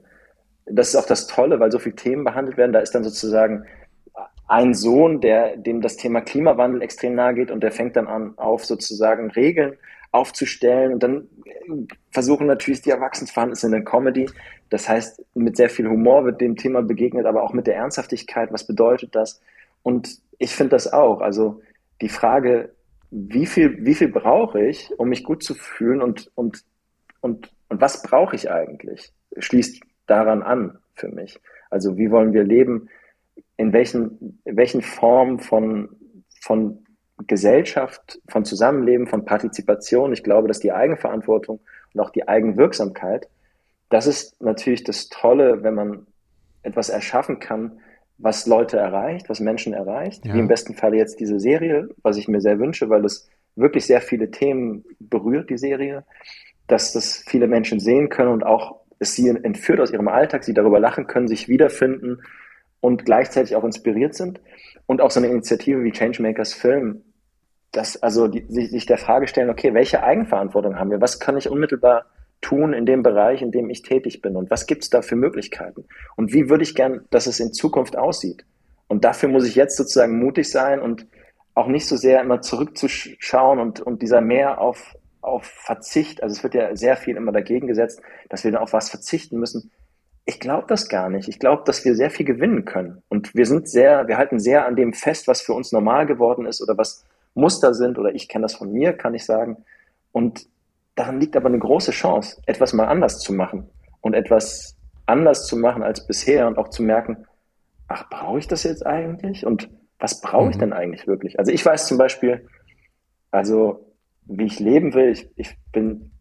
Das ist auch das Tolle, weil so viele Themen behandelt werden. Da ist dann sozusagen ein Sohn, der, dem das Thema Klimawandel extrem nahe geht und der fängt dann an, auf sozusagen Regeln aufzustellen. Und dann versuchen natürlich die Erwachsenen es in der Comedy. Das heißt, mit sehr viel Humor wird dem Thema begegnet, aber auch mit der Ernsthaftigkeit. Was bedeutet das? Und ich finde das auch. Also die Frage, wie viel, wie viel brauche ich, um mich gut zu fühlen und, und, und, und was brauche ich eigentlich, schließt daran an für mich. Also wie wollen wir leben? In welchen, in welchen Formen von, von Gesellschaft, von Zusammenleben, von Partizipation. Ich glaube, dass die Eigenverantwortung und auch die Eigenwirksamkeit, das ist natürlich das Tolle, wenn man etwas erschaffen kann, was Leute erreicht, was Menschen erreicht, ja. wie im besten Fall jetzt diese Serie, was ich mir sehr wünsche, weil es wirklich sehr viele Themen berührt, die Serie, dass das viele Menschen sehen können und auch es sie entführt aus ihrem Alltag, sie darüber lachen können, sich wiederfinden und gleichzeitig auch inspiriert sind. Und auch so eine Initiative wie Changemakers Film dass also die, sich, der Frage stellen, okay, welche Eigenverantwortung haben wir? Was kann ich unmittelbar tun in dem Bereich, in dem ich tätig bin? Und was gibt es da für Möglichkeiten? Und wie würde ich gern, dass es in Zukunft aussieht? Und dafür muss ich jetzt sozusagen mutig sein und auch nicht so sehr immer zurückzuschauen und, und dieser mehr auf, auf Verzicht, also es wird ja sehr viel immer dagegen gesetzt, dass wir dann auf was verzichten müssen. Ich glaube das gar nicht. Ich glaube, dass wir sehr viel gewinnen können. Und wir sind sehr, wir halten sehr an dem fest, was für uns normal geworden ist oder was, Muster sind, oder ich kenne das von mir, kann ich sagen. Und daran liegt aber eine große Chance, etwas mal anders zu machen und etwas anders zu machen als bisher und auch zu merken, ach, brauche ich das jetzt eigentlich? Und was brauche ich mhm. denn eigentlich wirklich? Also ich weiß zum Beispiel, also wie ich leben will, ich, ich bin,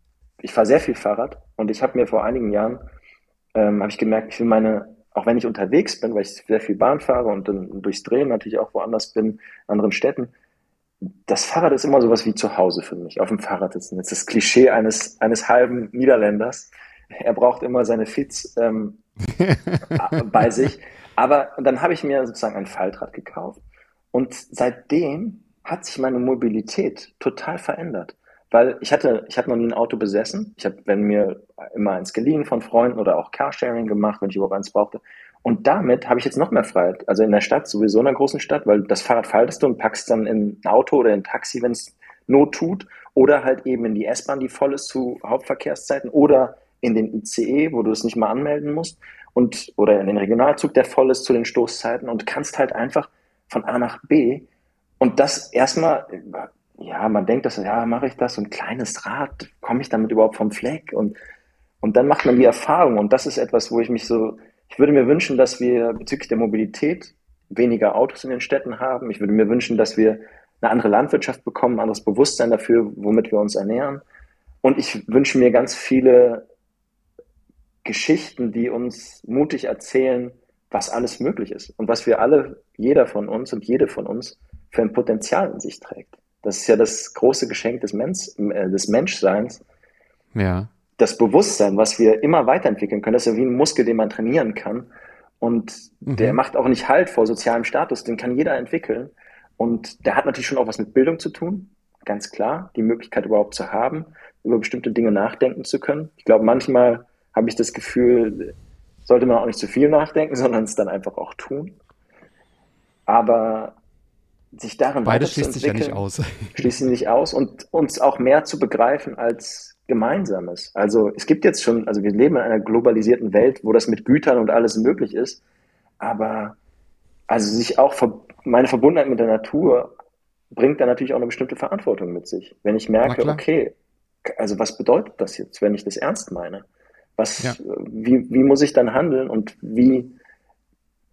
ich fahre sehr viel Fahrrad und ich habe mir vor einigen Jahren, ähm, habe ich gemerkt, ich will meine, auch wenn ich unterwegs bin, weil ich sehr viel Bahn fahre und dann durchs Drehen natürlich auch woanders bin, in anderen Städten, das Fahrrad ist immer sowas wie zu Hause für mich, auf dem Fahrrad sitzen. Das ist das Klischee eines, eines halben Niederländers. Er braucht immer seine Fits ähm, [laughs] bei sich. Aber dann habe ich mir sozusagen ein Faltrad gekauft. Und seitdem hat sich meine Mobilität total verändert. Weil ich hatte, ich habe noch nie ein Auto besessen. Ich habe, wenn mir immer eins geliehen von Freunden oder auch Carsharing gemacht, wenn ich überhaupt eins brauchte. Und damit habe ich jetzt noch mehr Freiheit. Also in der Stadt, sowieso in einer großen Stadt, weil das Fahrrad faltest du und packst dann in ein Auto oder in ein Taxi, wenn es Not tut. Oder halt eben in die S-Bahn, die voll ist zu Hauptverkehrszeiten. Oder in den ICE, wo du es nicht mal anmelden musst. Und, oder in den Regionalzug, der voll ist zu den Stoßzeiten. Und kannst halt einfach von A nach B. Und das erstmal, ja, man denkt, dass, ja, mache ich das, so ein kleines Rad, komme ich damit überhaupt vom Fleck? Und, und dann macht man die Erfahrung. Und das ist etwas, wo ich mich so, ich würde mir wünschen, dass wir bezüglich der Mobilität weniger Autos in den Städten haben. Ich würde mir wünschen, dass wir eine andere Landwirtschaft bekommen, ein anderes Bewusstsein dafür, womit wir uns ernähren. Und ich wünsche mir ganz viele Geschichten, die uns mutig erzählen, was alles möglich ist und was wir alle, jeder von uns und jede von uns für ein Potenzial in sich trägt. Das ist ja das große Geschenk des, Mensch, äh, des Menschseins. Ja. Das Bewusstsein, was wir immer weiterentwickeln können, das ist ja wie ein Muskel, den man trainieren kann. Und mhm. der macht auch nicht Halt vor sozialem Status, den kann jeder entwickeln. Und der hat natürlich schon auch was mit Bildung zu tun, ganz klar, die Möglichkeit überhaupt zu haben, über bestimmte Dinge nachdenken zu können. Ich glaube, manchmal habe ich das Gefühl, sollte man auch nicht zu viel nachdenken, [laughs] sondern es dann einfach auch tun. Aber sich darin Beides schließt sich ja nicht aus. [laughs] schließt sich nicht aus und uns auch mehr zu begreifen als Gemeinsames. Also es gibt jetzt schon, also wir leben in einer globalisierten Welt, wo das mit Gütern und alles möglich ist, aber also sich auch meine Verbundenheit mit der Natur bringt dann natürlich auch eine bestimmte Verantwortung mit sich. Wenn ich merke, okay, also was bedeutet das jetzt, wenn ich das ernst meine? Was, ja. wie, wie muss ich dann handeln und wie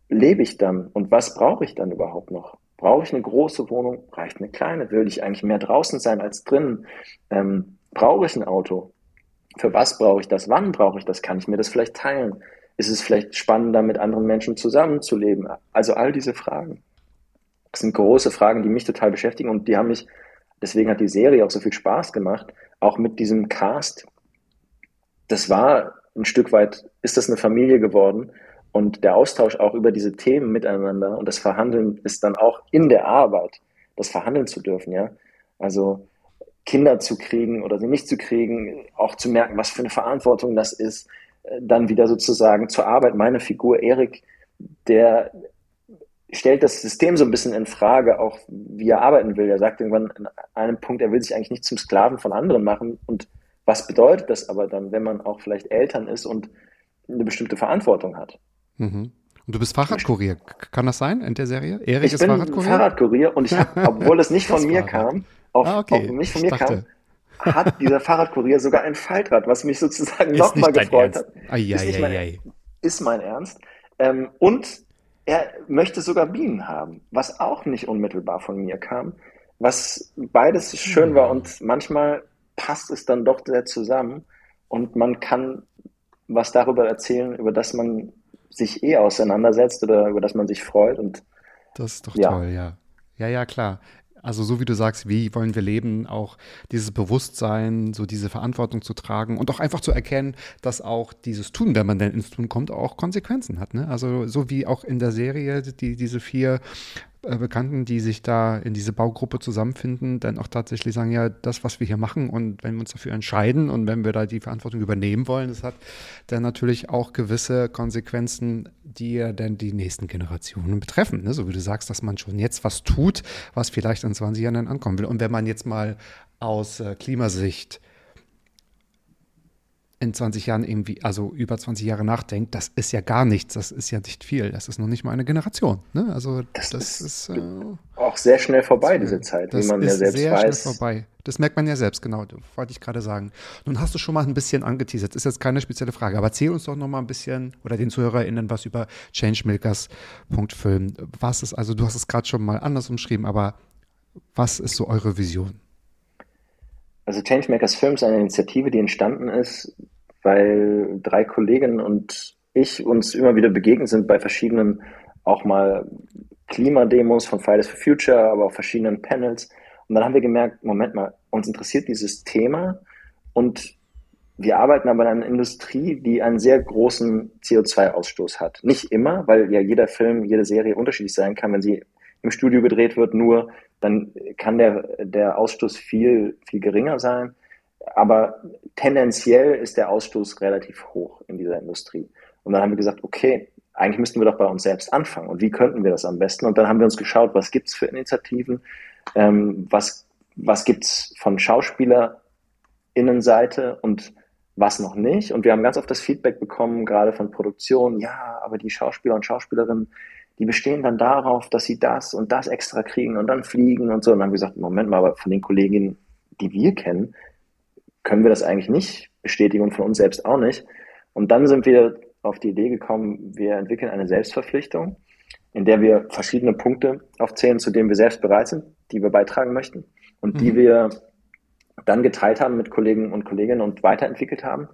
lebe ich dann und was brauche ich dann überhaupt noch? Brauche ich eine große Wohnung? Reicht eine kleine? Will ich eigentlich mehr draußen sein als drinnen? Ähm, brauche ich ein Auto? Für was brauche ich das? Wann brauche ich das? Kann ich mir das vielleicht teilen? Ist es vielleicht spannender, mit anderen Menschen zusammenzuleben? Also all diese Fragen. Das sind große Fragen, die mich total beschäftigen und die haben mich, deswegen hat die Serie auch so viel Spaß gemacht, auch mit diesem Cast. Das war ein Stück weit, ist das eine Familie geworden und der Austausch auch über diese Themen miteinander und das Verhandeln ist dann auch in der Arbeit, das verhandeln zu dürfen, ja. Also Kinder zu kriegen oder sie nicht zu kriegen, auch zu merken, was für eine Verantwortung das ist, dann wieder sozusagen zur Arbeit. Meine Figur Erik, der stellt das System so ein bisschen in Frage, auch wie er arbeiten will. Er sagt irgendwann an einem Punkt, er will sich eigentlich nicht zum Sklaven von anderen machen. Und was bedeutet das aber dann, wenn man auch vielleicht Eltern ist und eine bestimmte Verantwortung hat? Mhm. Und du bist Fahrradkurier, kann das sein in der Serie? Erik ich ist bin Fahrradkurier? Fahrradkurier und ich habe, [laughs] obwohl es nicht von mir kam, auf, ah, okay. nicht von mir kam, hat dieser Fahrradkurier sogar ein Faltrad, was mich sozusagen nochmal gefreut hat. Ai, ist, nicht mein, ist mein Ernst. Ähm, und er möchte sogar Bienen haben, was auch nicht unmittelbar von mir kam, was beides schön war und manchmal passt es dann doch sehr zusammen und man kann was darüber erzählen, über das man sich eh auseinandersetzt oder über das man sich freut und das ist doch ja. toll, ja. Ja, ja, klar. Also so wie du sagst, wie wollen wir leben, auch dieses Bewusstsein, so diese Verantwortung zu tragen und auch einfach zu erkennen, dass auch dieses Tun, wenn man denn ins Tun kommt, auch Konsequenzen hat. Ne? Also so wie auch in der Serie die, diese vier Bekannten, die sich da in diese Baugruppe zusammenfinden, dann auch tatsächlich sagen, ja, das, was wir hier machen und wenn wir uns dafür entscheiden und wenn wir da die Verantwortung übernehmen wollen, das hat dann natürlich auch gewisse Konsequenzen, die ja dann die nächsten Generationen betreffen. Ne? So wie du sagst, dass man schon jetzt was tut, was vielleicht in 20 Jahren dann ankommen will. Und wenn man jetzt mal aus äh, Klimasicht in 20 Jahren irgendwie, also über 20 Jahre nachdenkt, das ist ja gar nichts, das ist ja nicht viel, das ist noch nicht mal eine Generation. Ne? Also das, das ist, ist äh, auch sehr schnell vorbei, diese Zeit, wie man ja selbst sehr weiß. Schnell vorbei. Das merkt man ja selbst, genau, wollte ich gerade sagen. Nun hast du schon mal ein bisschen angeteasert, ist jetzt keine spezielle Frage, aber erzähl uns doch noch mal ein bisschen oder den ZuhörerInnen was über Changemakers.film. Was ist, also du hast es gerade schon mal anders umschrieben, aber was ist so eure Vision? Also Changemakers Film ist eine Initiative, die entstanden ist weil drei Kolleginnen und ich uns immer wieder begegnet sind bei verschiedenen auch mal Klimademos von Fridays for Future, aber auch verschiedenen Panels. Und dann haben wir gemerkt, Moment mal, uns interessiert dieses Thema und wir arbeiten aber in einer Industrie, die einen sehr großen CO2-Ausstoß hat. Nicht immer, weil ja jeder Film, jede Serie unterschiedlich sein kann. Wenn sie im Studio gedreht wird, nur, dann kann der, der Ausstoß viel, viel geringer sein. Aber tendenziell ist der Ausstoß relativ hoch in dieser Industrie. Und dann haben wir gesagt, okay, eigentlich müssten wir doch bei uns selbst anfangen. Und wie könnten wir das am besten? Und dann haben wir uns geschaut, was gibt's für Initiativen, ähm, was, was gibt's von SchauspielerInnenseite und was noch nicht. Und wir haben ganz oft das Feedback bekommen, gerade von Produktionen, ja, aber die Schauspieler und Schauspielerinnen, die bestehen dann darauf, dass sie das und das extra kriegen und dann fliegen und so. Und dann haben wir gesagt, Moment mal, aber von den Kolleginnen, die wir kennen, können wir das eigentlich nicht bestätigen und von uns selbst auch nicht. Und dann sind wir auf die Idee gekommen, wir entwickeln eine Selbstverpflichtung, in der wir verschiedene Punkte aufzählen, zu denen wir selbst bereit sind, die wir beitragen möchten und mhm. die wir dann geteilt haben mit Kollegen und Kolleginnen und weiterentwickelt haben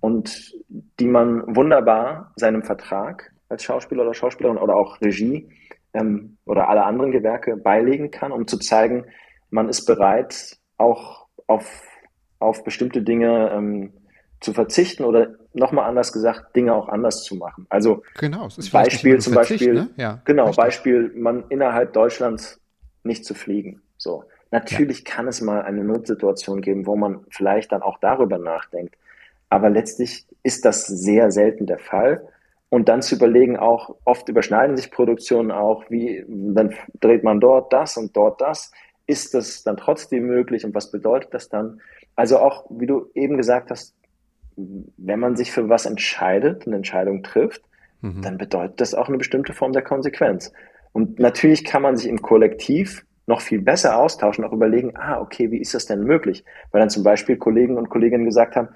und die man wunderbar seinem Vertrag als Schauspieler oder Schauspielerin oder auch Regie ähm, oder alle anderen Gewerke beilegen kann, um zu zeigen, man ist bereit, auch auf, auf bestimmte Dinge ähm, zu verzichten oder nochmal anders gesagt, Dinge auch anders zu machen. Also genau, Beispiel zum Verzicht, Beispiel, ne? ja, genau, richtig. Beispiel, man innerhalb Deutschlands nicht zu fliegen. So. Natürlich ja. kann es mal eine Notsituation geben, wo man vielleicht dann auch darüber nachdenkt. Aber letztlich ist das sehr selten der Fall. Und dann zu überlegen, auch oft überschneiden sich Produktionen auch, wie dann dreht man dort das und dort das. Ist das dann trotzdem möglich und was bedeutet das dann? Also auch, wie du eben gesagt hast, wenn man sich für was entscheidet, eine Entscheidung trifft, mhm. dann bedeutet das auch eine bestimmte Form der Konsequenz. Und natürlich kann man sich im Kollektiv noch viel besser austauschen, auch überlegen, ah, okay, wie ist das denn möglich? Weil dann zum Beispiel Kollegen und Kolleginnen gesagt haben,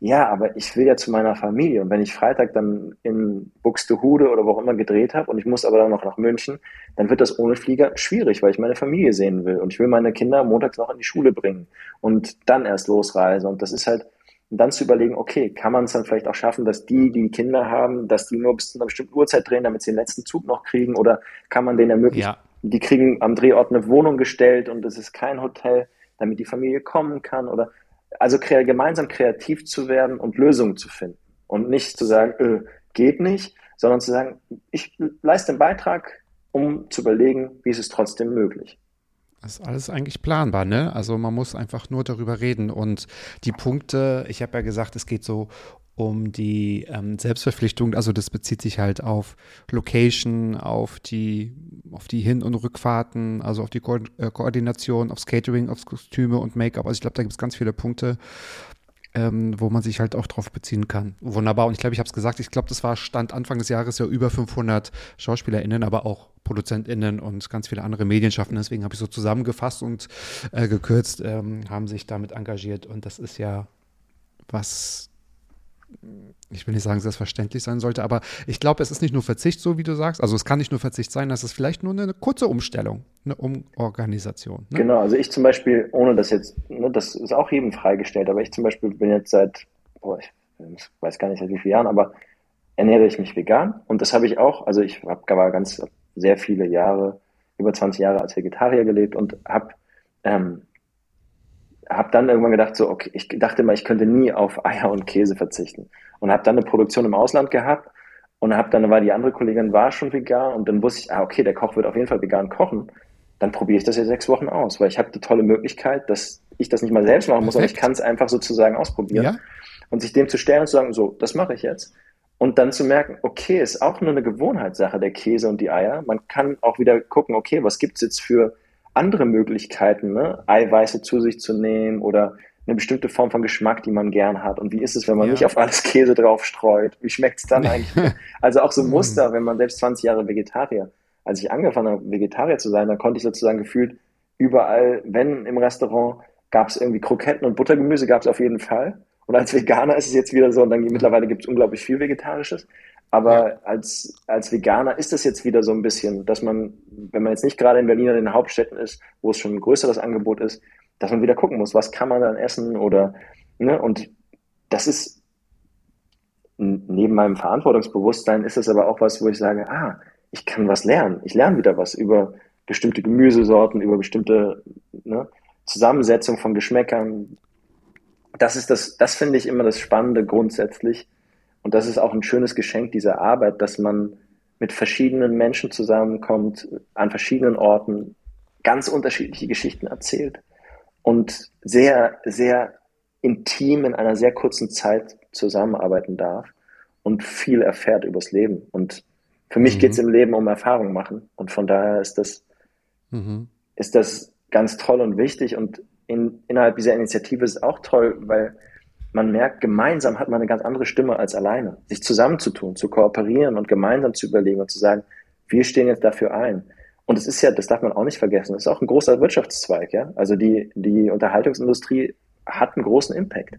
ja, aber ich will ja zu meiner Familie. Und wenn ich Freitag dann in Buxtehude oder wo auch immer gedreht habe und ich muss aber dann noch nach München, dann wird das ohne Flieger schwierig, weil ich meine Familie sehen will. Und ich will meine Kinder montags noch in die Schule bringen und dann erst losreise. Und das ist halt, dann zu überlegen, okay, kann man es dann vielleicht auch schaffen, dass die, die Kinder haben, dass die nur bis zu einer bestimmten Uhrzeit drehen, damit sie den letzten Zug noch kriegen? Oder kann man denen ermöglichen, ja. die kriegen am Drehort eine Wohnung gestellt und es ist kein Hotel, damit die Familie kommen kann? Oder also kre gemeinsam kreativ zu werden und Lösungen zu finden und nicht zu sagen, äh, geht nicht, sondern zu sagen, ich leiste einen Beitrag, um zu überlegen, wie ist es trotzdem möglich. Das ist alles eigentlich planbar, ne? Also man muss einfach nur darüber reden. Und die Punkte, ich habe ja gesagt, es geht so um die ähm, Selbstverpflichtung. Also das bezieht sich halt auf Location, auf die, auf die Hin- und Rückfahrten, also auf die Ko äh, Koordination, aufs Catering, aufs Kostüme und Make-up. Also ich glaube, da gibt es ganz viele Punkte, ähm, wo man sich halt auch drauf beziehen kann. Wunderbar. Und ich glaube, ich habe es gesagt, ich glaube, das war Stand Anfang des Jahres ja über 500 SchauspielerInnen, aber auch ProduzentInnen und ganz viele andere Medienschaffende. Deswegen habe ich so zusammengefasst und äh, gekürzt, ähm, haben sich damit engagiert. Und das ist ja was ich will nicht sagen, selbstverständlich sein sollte, aber ich glaube, es ist nicht nur Verzicht, so wie du sagst. Also es kann nicht nur Verzicht sein, das ist vielleicht nur eine kurze Umstellung, eine Umorganisation. Ne? Genau, also ich zum Beispiel, ohne das jetzt, ne, das ist auch jedem freigestellt, aber ich zum Beispiel bin jetzt seit, boah, ich weiß gar nicht seit wie vielen Jahren, aber ernähre ich mich vegan und das habe ich auch, also ich habe ganz sehr viele Jahre, über 20 Jahre als Vegetarier gelebt und habe ähm, habe dann irgendwann gedacht, so, okay, ich dachte mal, ich könnte nie auf Eier und Käse verzichten. Und habe dann eine Produktion im Ausland gehabt und habe dann, war die andere Kollegin war schon vegan und dann wusste ich, ah, okay, der Koch wird auf jeden Fall vegan kochen. Dann probiere ich das jetzt sechs Wochen aus, weil ich habe die tolle Möglichkeit, dass ich das nicht mal selbst machen muss, sondern ich kann es einfach sozusagen ausprobieren. Ja? Und sich dem zu stellen und zu sagen, so, das mache ich jetzt. Und dann zu merken, okay, ist auch nur eine Gewohnheitssache, der Käse und die Eier. Man kann auch wieder gucken, okay, was gibt's jetzt für andere Möglichkeiten, ne? Eiweiße zu sich zu nehmen oder eine bestimmte Form von Geschmack, die man gern hat. Und wie ist es, wenn man ja. nicht auf alles Käse drauf streut? Wie schmeckt es dann eigentlich? also auch so. [laughs] Muster, wenn man selbst 20 Jahre Vegetarier, als ich angefangen habe, Vegetarier zu sein, dann konnte ich sozusagen gefühlt überall, wenn im Restaurant gab es irgendwie Kroketten und Buttergemüse, gab es auf jeden Fall. Und als Veganer ist es jetzt wieder so, und dann mittlerweile gibt es unglaublich viel Vegetarisches. Aber ja. als, als Veganer ist das jetzt wieder so ein bisschen, dass man, wenn man jetzt nicht gerade in Berlin oder in den Hauptstädten ist, wo es schon ein größeres Angebot ist, dass man wieder gucken muss, was kann man dann essen oder, ne, und das ist, neben meinem Verantwortungsbewusstsein ist das aber auch was, wo ich sage, ah, ich kann was lernen. Ich lerne wieder was über bestimmte Gemüsesorten, über bestimmte ne, Zusammensetzung von Geschmäckern. Das ist das, das finde ich immer das Spannende grundsätzlich und das ist auch ein schönes Geschenk dieser Arbeit, dass man mit verschiedenen Menschen zusammenkommt, an verschiedenen Orten, ganz unterschiedliche Geschichten erzählt und sehr, sehr intim in einer sehr kurzen Zeit zusammenarbeiten darf und viel erfährt übers Leben. Und für mich mhm. geht es im Leben um Erfahrung machen. Und von daher ist das, mhm. ist das ganz toll und wichtig. Und in, innerhalb dieser Initiative ist es auch toll, weil man merkt, gemeinsam hat man eine ganz andere Stimme als alleine. Sich zusammenzutun, zu kooperieren und gemeinsam zu überlegen und zu sagen, wir stehen jetzt dafür ein. Und es ist ja, das darf man auch nicht vergessen, es ist auch ein großer Wirtschaftszweig, ja. Also die, die Unterhaltungsindustrie hat einen großen Impact.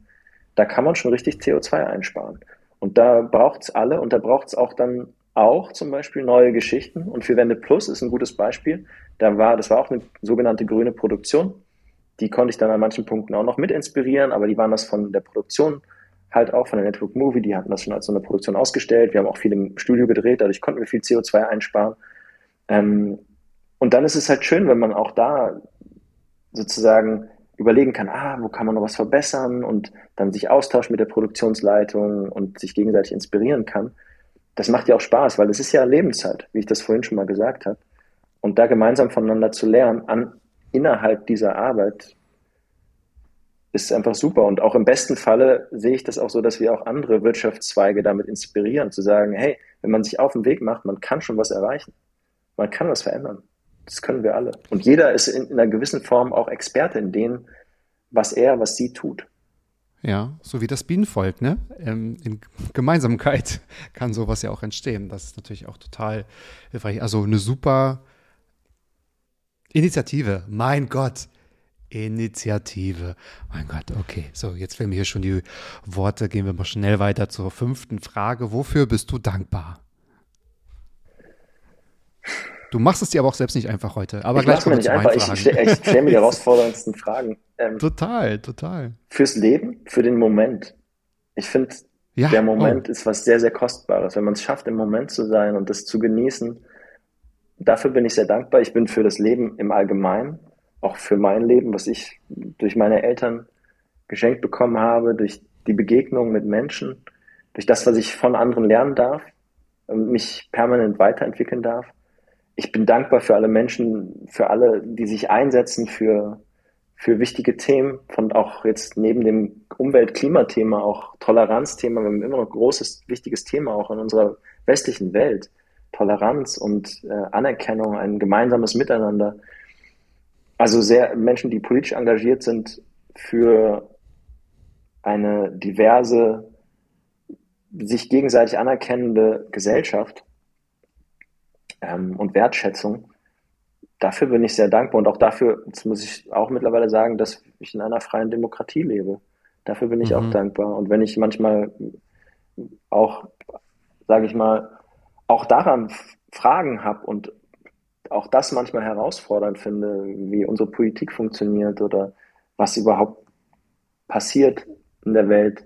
Da kann man schon richtig CO2 einsparen. Und da braucht es alle und da braucht es auch dann auch zum Beispiel neue Geschichten. Und für Wende Plus ist ein gutes Beispiel. Da war, das war auch eine sogenannte grüne Produktion die konnte ich dann an manchen Punkten auch noch mit inspirieren, aber die waren das von der Produktion halt auch, von der Network Movie, die hatten das schon als so eine Produktion ausgestellt. Wir haben auch viel im Studio gedreht, dadurch konnten wir viel CO2 einsparen. Ähm, und dann ist es halt schön, wenn man auch da sozusagen überlegen kann, ah, wo kann man noch was verbessern und dann sich austauschen mit der Produktionsleitung und sich gegenseitig inspirieren kann, das macht ja auch Spaß, weil es ist ja Lebenszeit, wie ich das vorhin schon mal gesagt habe. Und da gemeinsam voneinander zu lernen, an, innerhalb dieser Arbeit, ist einfach super. Und auch im besten Falle sehe ich das auch so, dass wir auch andere Wirtschaftszweige damit inspirieren, zu sagen, hey, wenn man sich auf den Weg macht, man kann schon was erreichen. Man kann was verändern. Das können wir alle. Und jeder ist in, in einer gewissen Form auch Experte in dem, was er, was sie tut. Ja, so wie das Bienenvolk, ne? Ähm, in Gemeinsamkeit [laughs] kann sowas ja auch entstehen. Das ist natürlich auch total hilfreich. Also eine super Initiative. Mein Gott. Initiative. Mein Gott, okay. So, jetzt fehlen mir hier schon die Worte. Gehen wir mal schnell weiter zur fünften Frage. Wofür bist du dankbar? Du machst es dir aber auch selbst nicht einfach heute. Aber ich gleich mir nicht einfach. Ich, ich stelle mir die [laughs] herausforderndsten Fragen. Ähm, total, total. Fürs Leben, für den Moment. Ich finde, ja, der Moment oh. ist was sehr, sehr Kostbares. Wenn man es schafft, im Moment zu sein und das zu genießen, dafür bin ich sehr dankbar. Ich bin für das Leben im Allgemeinen, auch für mein Leben, was ich durch meine Eltern geschenkt bekommen habe, durch die Begegnung mit Menschen, durch das, was ich von anderen lernen darf und mich permanent weiterentwickeln darf ich bin dankbar für alle Menschen, für alle, die sich einsetzen für, für wichtige Themen, von auch jetzt neben dem Umwelt-Klimathema auch Toleranzthema, wir haben immer noch ein großes, wichtiges Thema auch in unserer westlichen Welt. Toleranz und äh, Anerkennung, ein gemeinsames Miteinander. Also sehr Menschen, die politisch engagiert sind für eine diverse, sich gegenseitig anerkennende Gesellschaft ähm, und Wertschätzung. Dafür bin ich sehr dankbar und auch dafür, jetzt muss ich auch mittlerweile sagen, dass ich in einer freien Demokratie lebe. Dafür bin ich mhm. auch dankbar. Und wenn ich manchmal auch, sage ich mal, auch daran Fragen habe und auch das manchmal herausfordernd finde, wie unsere Politik funktioniert oder was überhaupt passiert in der Welt,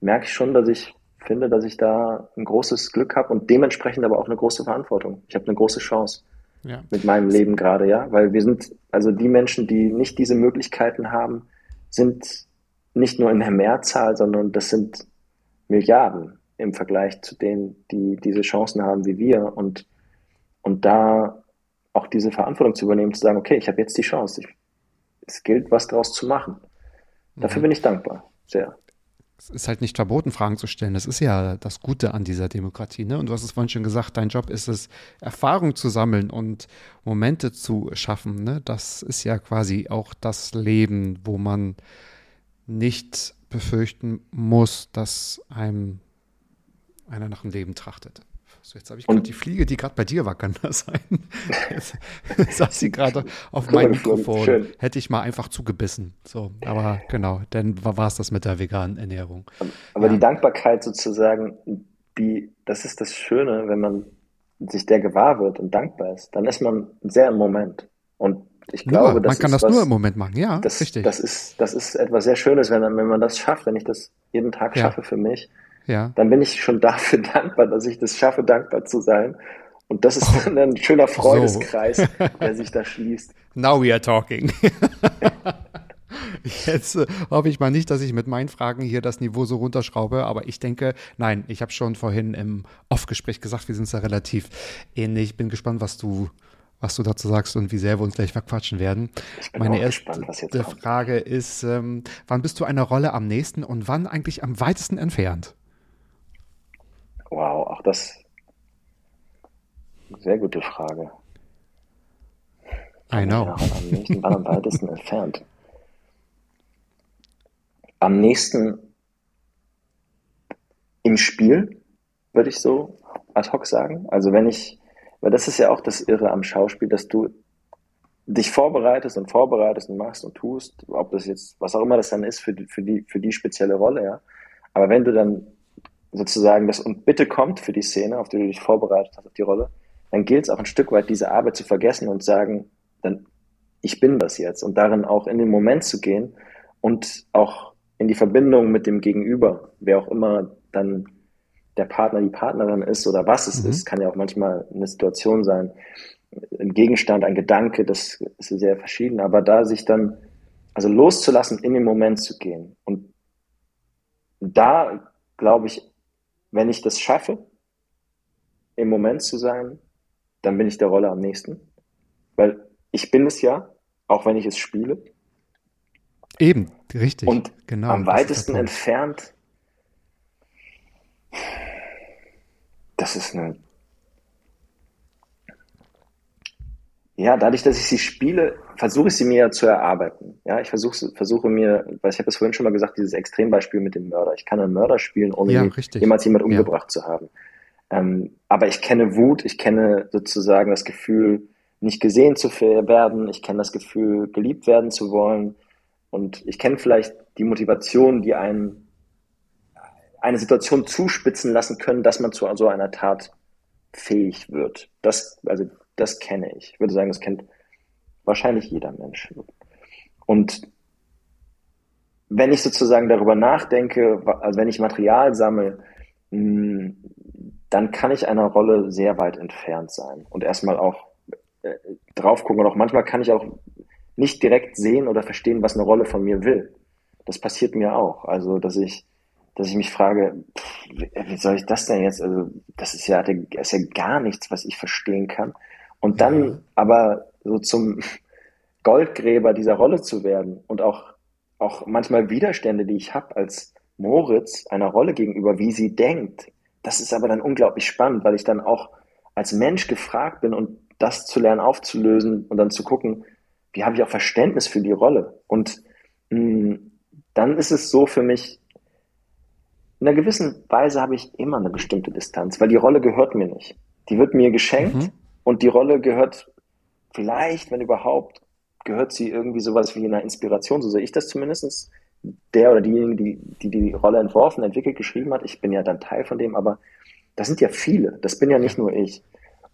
merke ich schon, dass ich finde, dass ich da ein großes Glück habe und dementsprechend aber auch eine große Verantwortung. Ich habe eine große Chance ja. mit meinem Leben gerade, ja, weil wir sind, also die Menschen, die nicht diese Möglichkeiten haben, sind nicht nur in der Mehrzahl, sondern das sind Milliarden im Vergleich zu denen, die diese Chancen haben wie wir und, und da auch diese Verantwortung zu übernehmen, zu sagen, okay, ich habe jetzt die Chance, ich, es gilt, was daraus zu machen. Dafür mhm. bin ich dankbar, sehr es ist halt nicht verboten, Fragen zu stellen. Das ist ja das Gute an dieser Demokratie. Ne? Und du hast es vorhin schon gesagt, dein Job ist es, Erfahrung zu sammeln und Momente zu schaffen. Ne? Das ist ja quasi auch das Leben, wo man nicht befürchten muss, dass einem einer nach dem Leben trachtet. So, jetzt habe ich gerade die Fliege, die gerade bei dir war, kann das sein? [laughs] saß sie gerade auf meinem Mikrofon. Schön. Hätte ich mal einfach zugebissen. So, aber genau, dann war es das mit der veganen Ernährung. Aber ja. die Dankbarkeit sozusagen, die, das ist das Schöne, wenn man sich der gewahr wird und dankbar ist, dann ist man sehr im Moment. Und ich glaube, ja, man kann das was, nur im Moment machen, ja, das, richtig. Das ist, das ist etwas sehr Schönes, wenn, wenn man das schafft, wenn ich das jeden Tag ja. schaffe für mich ja. dann bin ich schon [laughs] dafür dankbar, dass ich das schaffe, dankbar zu sein. Und das ist dann ein schöner Freudeskreis, so. [laughs] der sich da schließt. Now we are talking. [laughs] Jetzt äh, hoffe ich mal nicht, dass ich mit meinen Fragen hier das Niveau so runterschraube, aber ich denke, nein, ich habe schon vorhin im Off-Gespräch gesagt, wir sind ja relativ ähnlich. Bin gespannt, was du, was du dazu sagst und wie sehr wir uns gleich verquatschen werden. Meine erste gespannt, Frage ist, ähm, wann bist du einer Rolle am nächsten und wann eigentlich am weitesten entfernt? Wow, auch das sehr gute Frage. I know. am nächsten, wann am weitesten entfernt? Am nächsten im Spiel, würde ich so ad hoc sagen. Also wenn ich, weil das ist ja auch das Irre am Schauspiel, dass du dich vorbereitest und vorbereitest und machst und tust, ob das jetzt, was auch immer das dann ist für die, für die, für die spezielle Rolle, ja. Aber wenn du dann sozusagen das und bitte kommt für die Szene, auf die du dich vorbereitet hast, auf die Rolle, dann gilt es auch ein Stück weit, diese Arbeit zu vergessen und sagen, dann, ich bin das jetzt und darin auch in den Moment zu gehen und auch in die Verbindung mit dem Gegenüber, wer auch immer dann der Partner, die Partnerin ist oder was es mhm. ist, kann ja auch manchmal eine Situation sein, ein Gegenstand, ein Gedanke, das ist sehr verschieden, aber da sich dann also loszulassen, in den Moment zu gehen. Und da glaube ich, wenn ich das schaffe, im Moment zu sein, dann bin ich der Rolle am nächsten. Weil ich bin es ja, auch wenn ich es spiele. Eben, richtig. Und genau, am weitesten entfernt, das ist eine ja, dadurch, dass ich sie spiele, versuche ich sie mir zu erarbeiten. Ja, ich versuche, versuche mir, weil ich habe es vorhin schon mal gesagt, dieses Extrembeispiel mit dem Mörder. Ich kann einen Mörder spielen, ohne ja, jemals jemand umgebracht ja. zu haben. Ähm, aber ich kenne Wut, ich kenne sozusagen das Gefühl, nicht gesehen zu werden, ich kenne das Gefühl, geliebt werden zu wollen und ich kenne vielleicht die Motivation, die einen eine Situation zuspitzen lassen können, dass man zu so einer Tat fähig wird. Das, also das kenne ich. Ich würde sagen, das kennt wahrscheinlich jeder Mensch. Und wenn ich sozusagen darüber nachdenke, also wenn ich Material sammle, hm, dann kann ich einer Rolle sehr weit entfernt sein und erstmal auch äh, drauf gucken. Und auch manchmal kann ich auch nicht direkt sehen oder verstehen, was eine Rolle von mir will. Das passiert mir auch. Also, dass ich, dass ich mich frage, pff, wie soll ich das denn jetzt? Also, das ist ja, das ist ja gar nichts, was ich verstehen kann. Und dann ja. aber so zum Goldgräber dieser Rolle zu werden und auch, auch manchmal Widerstände, die ich habe als Moritz einer Rolle gegenüber, wie sie denkt, das ist aber dann unglaublich spannend, weil ich dann auch als Mensch gefragt bin und das zu lernen aufzulösen und dann zu gucken, wie habe ich auch Verständnis für die Rolle. Und mh, hm, dann ist es so für mich, in einer gewissen Weise habe ich immer eine bestimmte Distanz, weil die Rolle gehört mir nicht. Die wird mir geschenkt mhm. Und die Rolle gehört vielleicht, wenn überhaupt, gehört sie irgendwie sowas wie einer Inspiration, so sehe ich das zumindest. Der oder diejenige, die, die die Rolle entworfen, entwickelt, geschrieben hat, ich bin ja dann Teil von dem, aber das sind ja viele, das bin ja nicht nur ich.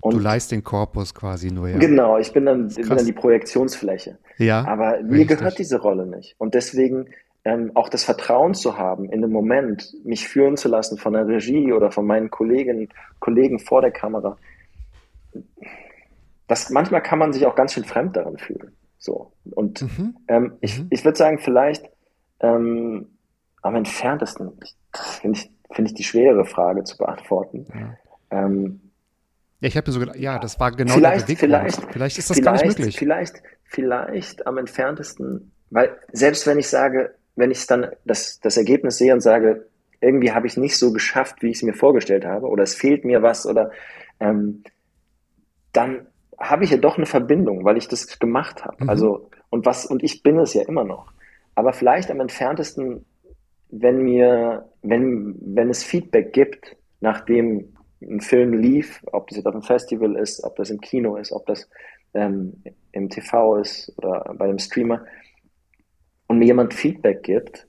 Und du leist den Korpus quasi nur, ja. Genau, ich bin dann, bin dann die Projektionsfläche. Ja. Aber mir richtig. gehört diese Rolle nicht. Und deswegen ähm, auch das Vertrauen zu haben, in dem Moment mich führen zu lassen von der Regie oder von meinen Kolleginnen, Kollegen vor der Kamera, das, manchmal kann man sich auch ganz schön fremd daran fühlen. So. Und mhm. ähm, ich, mhm. ich würde sagen, vielleicht ähm, am entferntesten, finde ich, find ich die schwere Frage zu beantworten. Ja. Ähm, ja, ich habe mir so gedacht, ja, das war genau vielleicht, der Vielleicht, vielleicht ist das gar nicht möglich. Vielleicht, vielleicht am entferntesten, weil selbst wenn ich sage, wenn ich dann das, das Ergebnis sehe und sage, irgendwie habe ich nicht so geschafft, wie ich es mir vorgestellt habe, oder es fehlt mir was, oder ähm, dann habe ich ja doch eine Verbindung, weil ich das gemacht habe. Mhm. Also, und was, und ich bin es ja immer noch. Aber vielleicht am entferntesten, wenn mir, wenn, wenn es Feedback gibt, nachdem ein Film lief, ob das jetzt auf einem Festival ist, ob das im Kino ist, ob das ähm, im TV ist oder bei einem Streamer, und mir jemand Feedback gibt,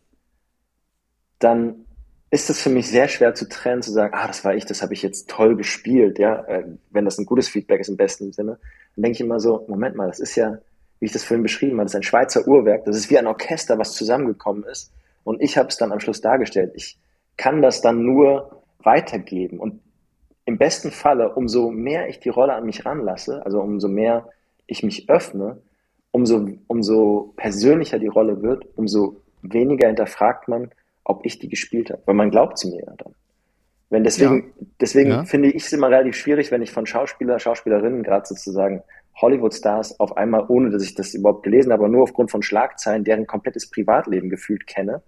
dann ist es für mich sehr schwer zu trennen, zu sagen, ah, das war ich, das habe ich jetzt toll gespielt, ja, äh, wenn das ein gutes Feedback ist im besten Sinne, dann denke ich immer so, Moment mal, das ist ja, wie ich das vorhin beschrieben habe, das ist ein Schweizer Uhrwerk, das ist wie ein Orchester, was zusammengekommen ist und ich habe es dann am Schluss dargestellt. Ich kann das dann nur weitergeben und im besten Falle, umso mehr ich die Rolle an mich ranlasse, also umso mehr ich mich öffne, umso, umso persönlicher die Rolle wird, umso weniger hinterfragt man, ob ich die gespielt habe, weil man glaubt sie mir ja dann. Wenn deswegen, ja. deswegen ja. finde ich es immer relativ schwierig, wenn ich von Schauspieler, Schauspielerinnen gerade sozusagen Hollywood-Stars auf einmal, ohne dass ich das überhaupt gelesen habe, aber nur aufgrund von Schlagzeilen, deren komplettes Privatleben gefühlt kenne,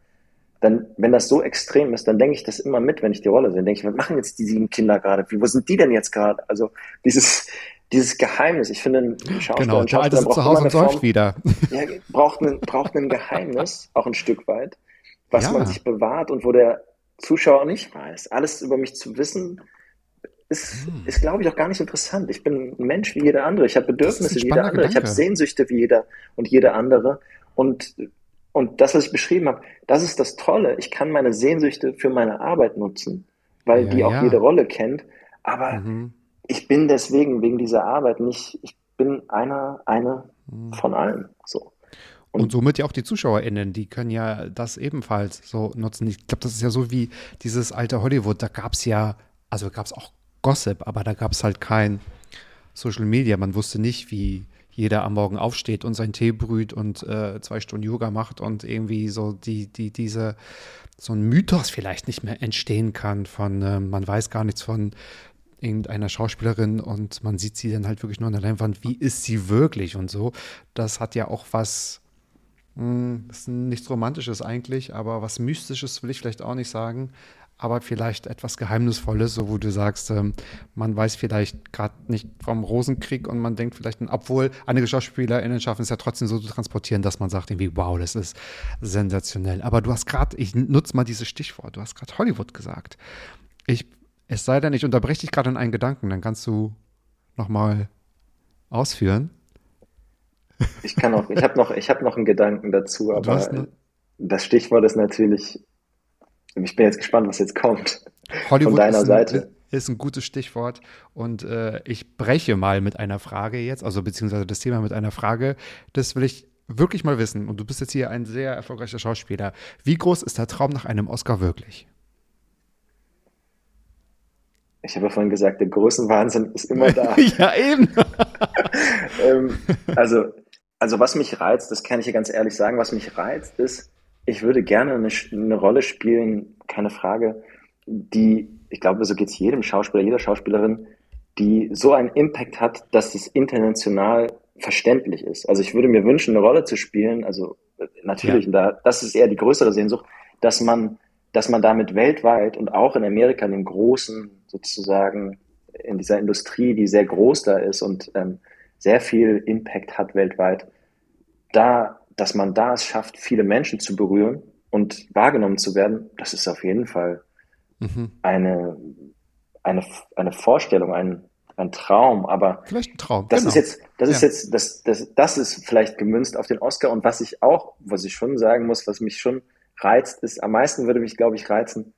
dann, wenn das so extrem ist, dann denke ich das immer mit, wenn ich die Rolle sehe. Dann denke ich, was machen jetzt die sieben Kinder gerade? Wie, wo sind die denn jetzt gerade? Also dieses, dieses Geheimnis. Ich finde, ein Schauspieler, genau, ein Schauspieler braucht zu Hause und Form, wieder. Ja, braucht, ein, braucht ein Geheimnis, auch ein Stück weit was ja. man sich bewahrt und wo der Zuschauer nicht weiß. Alles über mich zu wissen, ist, hm. ist glaube ich, auch gar nicht interessant. Ich bin ein Mensch wie jeder andere. Ich habe Bedürfnisse wie jeder andere. Gedanke. Ich habe Sehnsüchte wie jeder und jeder andere. Und, und das, was ich beschrieben habe, das ist das Tolle. Ich kann meine Sehnsüchte für meine Arbeit nutzen, weil ja, die auch ja. jede Rolle kennt. Aber mhm. ich bin deswegen, wegen dieser Arbeit nicht, ich bin einer, eine mhm. von allen. So. Und, und, somit ja auch die ZuschauerInnen, die können ja das ebenfalls so nutzen. Ich glaube, das ist ja so wie dieses alte Hollywood. Da gab es ja, also gab es auch Gossip, aber da gab es halt kein Social Media. Man wusste nicht, wie jeder am Morgen aufsteht und seinen Tee brüht und äh, zwei Stunden Yoga macht und irgendwie so die, die, diese, so ein Mythos vielleicht nicht mehr entstehen kann von, äh, man weiß gar nichts von irgendeiner Schauspielerin und man sieht sie dann halt wirklich nur an der Leinwand, wie ist sie wirklich und so. Das hat ja auch was, das ist nichts Romantisches eigentlich, aber was Mystisches will ich vielleicht auch nicht sagen aber vielleicht etwas Geheimnisvolles, so wo du sagst, ähm, man weiß vielleicht gerade nicht vom Rosenkrieg und man denkt vielleicht, obwohl einige SchauspielerInnen schaffen es ja trotzdem so zu transportieren, dass man sagt irgendwie, wow, das ist sensationell. Aber du hast gerade, ich nutze mal dieses Stichwort, du hast gerade Hollywood gesagt. Ich, es sei denn, ich unterbreche dich gerade in einen Gedanken, dann kannst du nochmal ausführen. Ich kann auch, ich habe noch, ich habe noch einen Gedanken dazu, aber das Stichwort ist natürlich ich bin jetzt gespannt, was jetzt kommt. Hollywood von deiner ist ein, Seite. Ist ein gutes Stichwort. Und äh, ich breche mal mit einer Frage jetzt, also beziehungsweise das Thema mit einer Frage. Das will ich wirklich mal wissen. Und du bist jetzt hier ein sehr erfolgreicher Schauspieler. Wie groß ist der Traum nach einem Oscar wirklich? Ich habe ja vorhin gesagt, der Größenwahnsinn ist immer [laughs] da. ja, eben. [laughs] ähm, also, also was mich reizt, das kann ich hier ganz ehrlich sagen, was mich reizt, ist, ich würde gerne eine, eine Rolle spielen, keine Frage, die, ich glaube, so geht es jedem Schauspieler, jeder Schauspielerin, die so einen Impact hat, dass es international verständlich ist. Also ich würde mir wünschen, eine Rolle zu spielen, also natürlich, ja. da, das ist eher die größere Sehnsucht, dass man, dass man damit weltweit und auch in Amerika, in dem großen, sozusagen, in dieser Industrie, die sehr groß da ist und ähm, sehr viel Impact hat weltweit, da dass man da es schafft, viele Menschen zu berühren und wahrgenommen zu werden, das ist auf jeden Fall mhm. eine, eine, eine Vorstellung, ein, ein Traum, aber vielleicht ein Traum. Das genau. ist jetzt, das ja. ist jetzt, das, das, das ist vielleicht gemünzt auf den Oscar und was ich auch, was ich schon sagen muss, was mich schon reizt, ist, am meisten würde mich, glaube ich, reizen,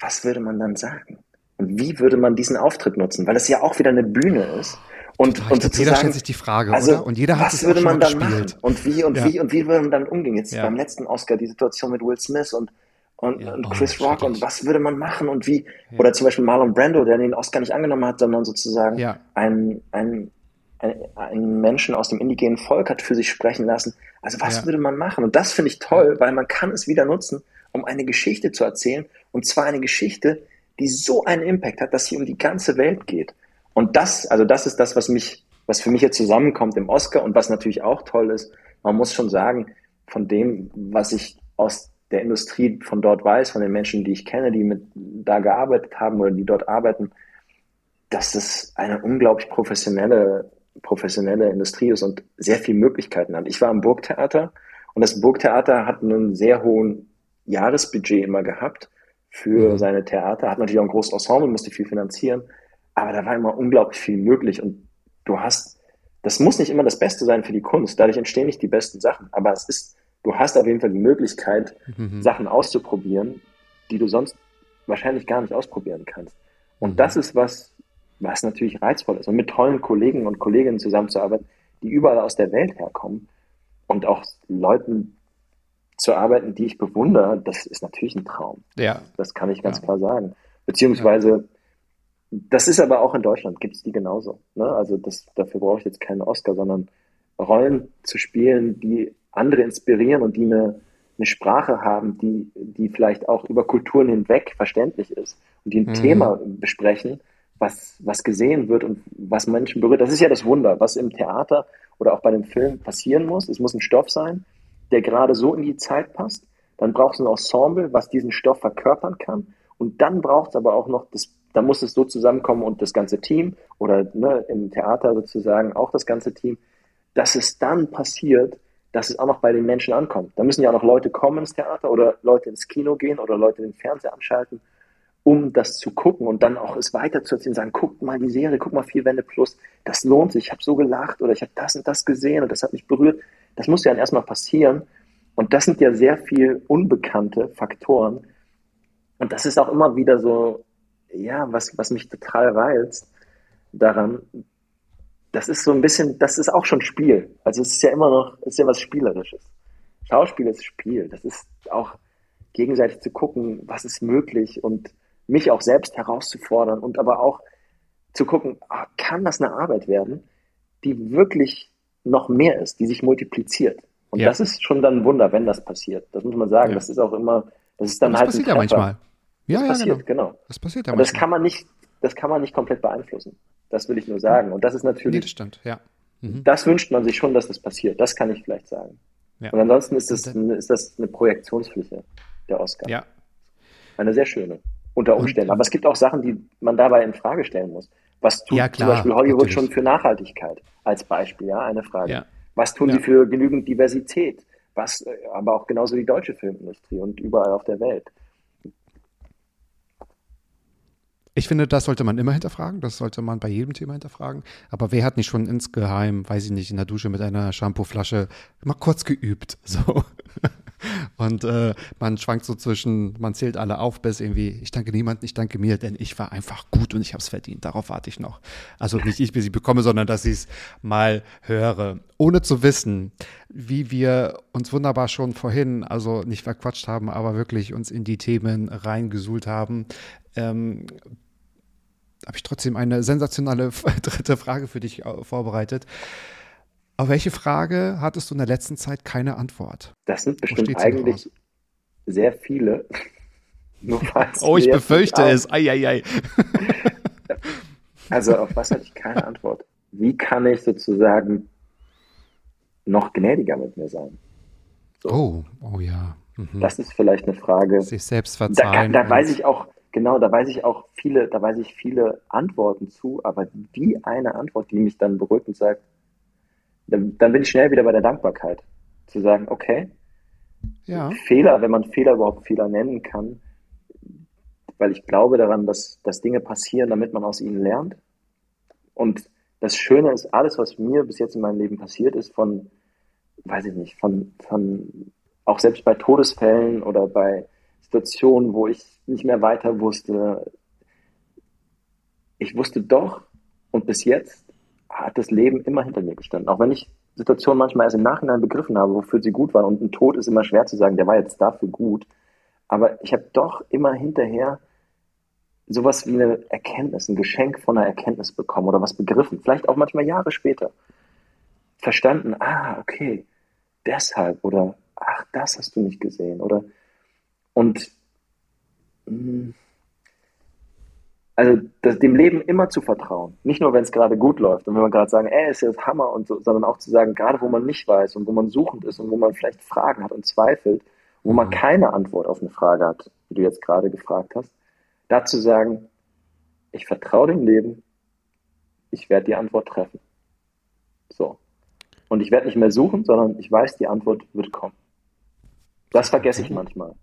was würde man dann sagen? Und wie würde man diesen Auftritt nutzen? Weil es ja auch wieder eine Bühne ist. Und, Total, und sozusagen, jeder stellt sich die Frage, also, oder? Und jeder hat was es würde man dann gespielt. machen? Und wie und ja. wie und wie würde man dann umgehen? Jetzt ja. beim letzten Oscar die Situation mit Will Smith und und, ja. und oh, Chris oh, Rock und was würde man machen und wie oder zum Beispiel Marlon Brando, der den Oscar nicht angenommen hat, sondern sozusagen ja. ein, ein, ein, ein Menschen aus dem indigenen Volk hat für sich sprechen lassen. Also was würde man machen? Und das finde ich toll, weil man kann es wieder nutzen, um eine Geschichte zu erzählen und zwar eine Geschichte, die so einen Impact hat, dass sie um die ganze Welt geht. Und das, also das ist das, was mich was für mich jetzt zusammenkommt im Oscar und was natürlich auch toll ist, man muss schon sagen, von dem, was ich aus der Industrie von dort weiß, von den Menschen, die ich kenne, die mit da gearbeitet haben oder die dort arbeiten, dass es eine unglaublich professionelle, professionelle Industrie ist und sehr viele Möglichkeiten hat. Ich war am Burgtheater und das Burgtheater hat einen sehr hohen Jahresbudget immer gehabt für mhm. seine Theater, hat natürlich auch ein großes Ensemble, musste viel finanzieren, aber da war immer unglaublich viel möglich und du hast, das muss nicht immer das Beste sein für die Kunst, dadurch entstehen nicht die besten Sachen, aber es ist, du hast auf jeden Fall die Möglichkeit, mhm. Sachen auszuprobieren, die du sonst wahrscheinlich gar nicht ausprobieren kannst. Und mhm. das ist was, was natürlich reizvoll ist. Und mit tollen Kollegen und Kolleginnen zusammenzuarbeiten, die überall aus der Welt herkommen und auch Leuten zu arbeiten, die ich bewundere, das ist natürlich ein Traum. Ja. Das kann ich ganz ja. klar sagen. Beziehungsweise das ist aber auch in Deutschland, gibt es die genauso. Ne? Also das, dafür brauche ich jetzt keinen Oscar, sondern Rollen zu spielen, die andere inspirieren und die eine, eine Sprache haben, die, die vielleicht auch über Kulturen hinweg verständlich ist und die ein mhm. Thema besprechen, was, was gesehen wird und was Menschen berührt. Das ist ja das Wunder, was im Theater oder auch bei dem Film passieren muss. Es muss ein Stoff sein, der gerade so in die Zeit passt. Dann braucht es ein Ensemble, was diesen Stoff verkörpern kann. Und dann braucht es aber auch noch das da muss es so zusammenkommen und das ganze Team oder ne, im Theater sozusagen auch das ganze Team, dass es dann passiert, dass es auch noch bei den Menschen ankommt. Da müssen ja auch noch Leute kommen ins Theater oder Leute ins Kino gehen oder Leute den Fernseher anschalten, um das zu gucken und dann auch es weiterzuerzählen, sagen, guckt mal die Serie, guck mal vier Wände plus, das lohnt sich, ich habe so gelacht oder ich habe das und das gesehen und das hat mich berührt. Das muss ja dann erstmal passieren. Und das sind ja sehr viel unbekannte Faktoren. Und das ist auch immer wieder so ja, was, was mich total reizt daran, das ist so ein bisschen, das ist auch schon Spiel. Also es ist ja immer noch, es ist ja was Spielerisches. Schauspiel ist Spiel. Das ist auch gegenseitig zu gucken, was ist möglich und mich auch selbst herauszufordern und aber auch zu gucken, ah, kann das eine Arbeit werden, die wirklich noch mehr ist, die sich multipliziert. Und Ja. das ist schon dann ein Wunder, wenn das passiert. Das muss man sagen. Ja. Das ist auch immer, das ist dann das halt passiert ein ja manchmal. Ja, Das ja, passiert, genau. genau. Das passiert ja Und das kann man nicht, das kann man nicht komplett beeinflussen. Das will ich nur sagen. Und das ist Nee, natürlich, das stimmt, ja. Mhm. das wünscht man sich schon, dass das passiert. Das kann ich vielleicht sagen. Ja. Und ansonsten ist das, Und eine, ist das eine Projektionsfläche, der Oscar. Ja, Eine sehr schöne. Unter Umständen. Aber es gibt auch Sachen, die man dabei in Frage stellen muss. Was tut Ja, zum klar, Beispiel Hollywood natürlich. schon für Nachhaltigkeit? Als Beispiel, ja, eine Frage. Ja. Was tun Ja. sie für genügend Diversität? Was, äh, aber auch genauso die deutsche Filmindustrie und überall auf der Welt. Ich finde, das sollte man immer hinterfragen. Das sollte man bei jedem Thema hinterfragen. Aber wer hat nicht schon insgeheim, weiß ich nicht, in der Dusche mit einer Shampooflasche mal kurz geübt? [laughs] So. Und äh, man schwankt so zwischen, man zählt alle auf, bis irgendwie, ich danke niemandem, ich danke mir, denn ich war einfach gut und ich habe es verdient. Darauf warte ich noch. Also nicht ich, bis ich bekomme, sondern dass ich es mal höre. Ohne zu wissen, wie wir uns wunderbar schon vorhin, also nicht verquatscht haben, aber wirklich uns in die Themen reingesuhlt haben. Ähm, habe ich trotzdem eine sensationelle [laughs] dritte Frage für dich äh, vorbereitet. Auf welche Frage hattest du in der letzten Zeit keine Antwort? Das sind bestimmt eigentlich sehr viele. [laughs] Oh, ich befürchte es. Eieiei. [laughs] Also auf was hatte ich keine Antwort? Wie kann ich sozusagen noch gnädiger mit mir sein? Oh, oh ja. Mhm. Das ist vielleicht eine Frage. Sich selbst Da, verzeihen. da weiß und- ich auch, genau, da weiß ich auch viele, da weiß ich viele Antworten zu, aber die eine Antwort, die mich dann beruhigt und sagt, dann, dann bin ich schnell wieder bei der Dankbarkeit. Zu sagen, okay, Ja, Fehler, wenn man Fehler überhaupt Fehler nennen kann, weil ich glaube daran, dass, dass Dinge passieren, damit man aus ihnen lernt. Und das Schöne ist, alles, was mir bis jetzt in meinem Leben passiert ist, von, weiß ich nicht, von, von auch selbst bei Todesfällen oder bei Situationen, wo ich nicht mehr weiter wusste, ich wusste doch, und bis jetzt hat das Leben immer hinter mir gestanden. Auch wenn ich Situationen manchmal erst im Nachhinein begriffen habe, wofür sie gut waren. Und ein Tod ist immer schwer zu sagen, der war jetzt dafür gut. Aber ich habe doch immer hinterher sowas wie eine Erkenntnis, ein Geschenk von einer Erkenntnis bekommen oder was begriffen. Vielleicht auch manchmal Jahre später. Verstanden, ah, okay, deshalb oder ach, das hast du nicht gesehen oder und mh, also das, dem Leben immer zu vertrauen. Nicht nur, wenn es gerade gut läuft und wenn man gerade sagen, ey, ist jetzt Hammer und so, sondern auch zu sagen, gerade wo man nicht weiß und wo man suchend ist und wo man vielleicht Fragen hat und zweifelt, wo man keine Antwort auf eine Frage hat, wie du jetzt gerade gefragt hast, da zu sagen, ich vertraue dem Leben, ich werde die Antwort treffen. So. Und ich werde nicht mehr suchen, sondern ich weiß, die Antwort wird kommen. Das vergesse ich manchmal.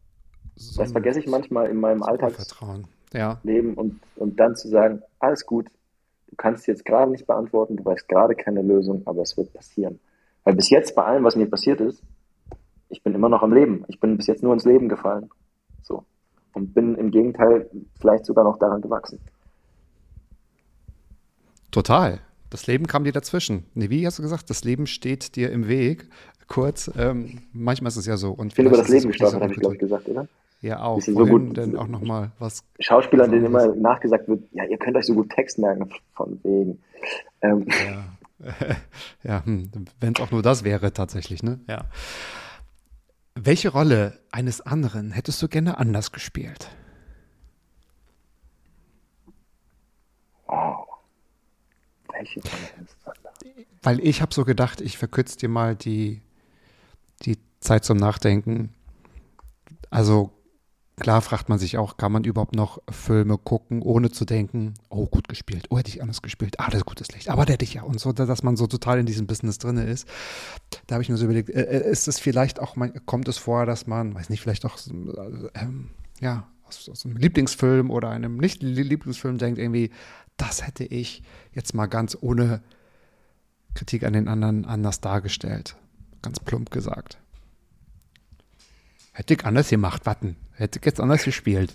So Das vergesse ich manchmal in meinem Alltag. Vertrauen. Ja, und, und dann zu sagen, alles gut, du kannst jetzt gerade nicht beantworten, du weißt gerade keine Lösung, aber es wird passieren. Weil bis jetzt bei allem, was mir passiert ist, ich bin immer noch am Leben. Ich bin bis jetzt nur ins Leben gefallen. So. Und bin im Gegenteil vielleicht sogar noch daran gewachsen. total. Das Leben kam dir dazwischen. Nee, wie hast du gesagt? Das Leben steht dir im Weg. Kurz, ähm, manchmal ist es ja so. Und Ich bin über das Leben gestolpert, habe ich glaube ich gesagt, oder? Ja, auch. Bisschen so Vorhin gut- denn auch nochmal was. Schauspielern, denen immer nachgesagt wird, ja, ihr könnt euch so gut Text merken, von wegen. Ähm, Ja, [laughs] ja hm, wenn es auch nur das wäre, tatsächlich, ne? Ja. Welche Rolle eines anderen hättest du gerne anders gespielt? wow. Ist das? Weil ich habe so gedacht, ich verkürze dir mal die, die Zeit zum Nachdenken. Also klar fragt man sich auch, kann man überhaupt noch Filme gucken, ohne zu denken, oh, gut gespielt, oh, hätte ich anders gespielt, ah, das ist gutes Licht, aber der dich ja und so, dass man so total in diesem Business drin ist. Da habe ich mir so überlegt, äh, äh, ist es vielleicht auch, kommt es vor, dass man, weiß nicht, vielleicht auch, äh, ähm, ja, aus, aus einem Lieblingsfilm oder einem Nicht-Lieblingsfilm denkt irgendwie, das hätte ich jetzt mal ganz ohne Kritik an den anderen anders dargestellt. Ganz plump gesagt. Hätte ich anders gemacht, warten. Hätte ich jetzt anders gespielt.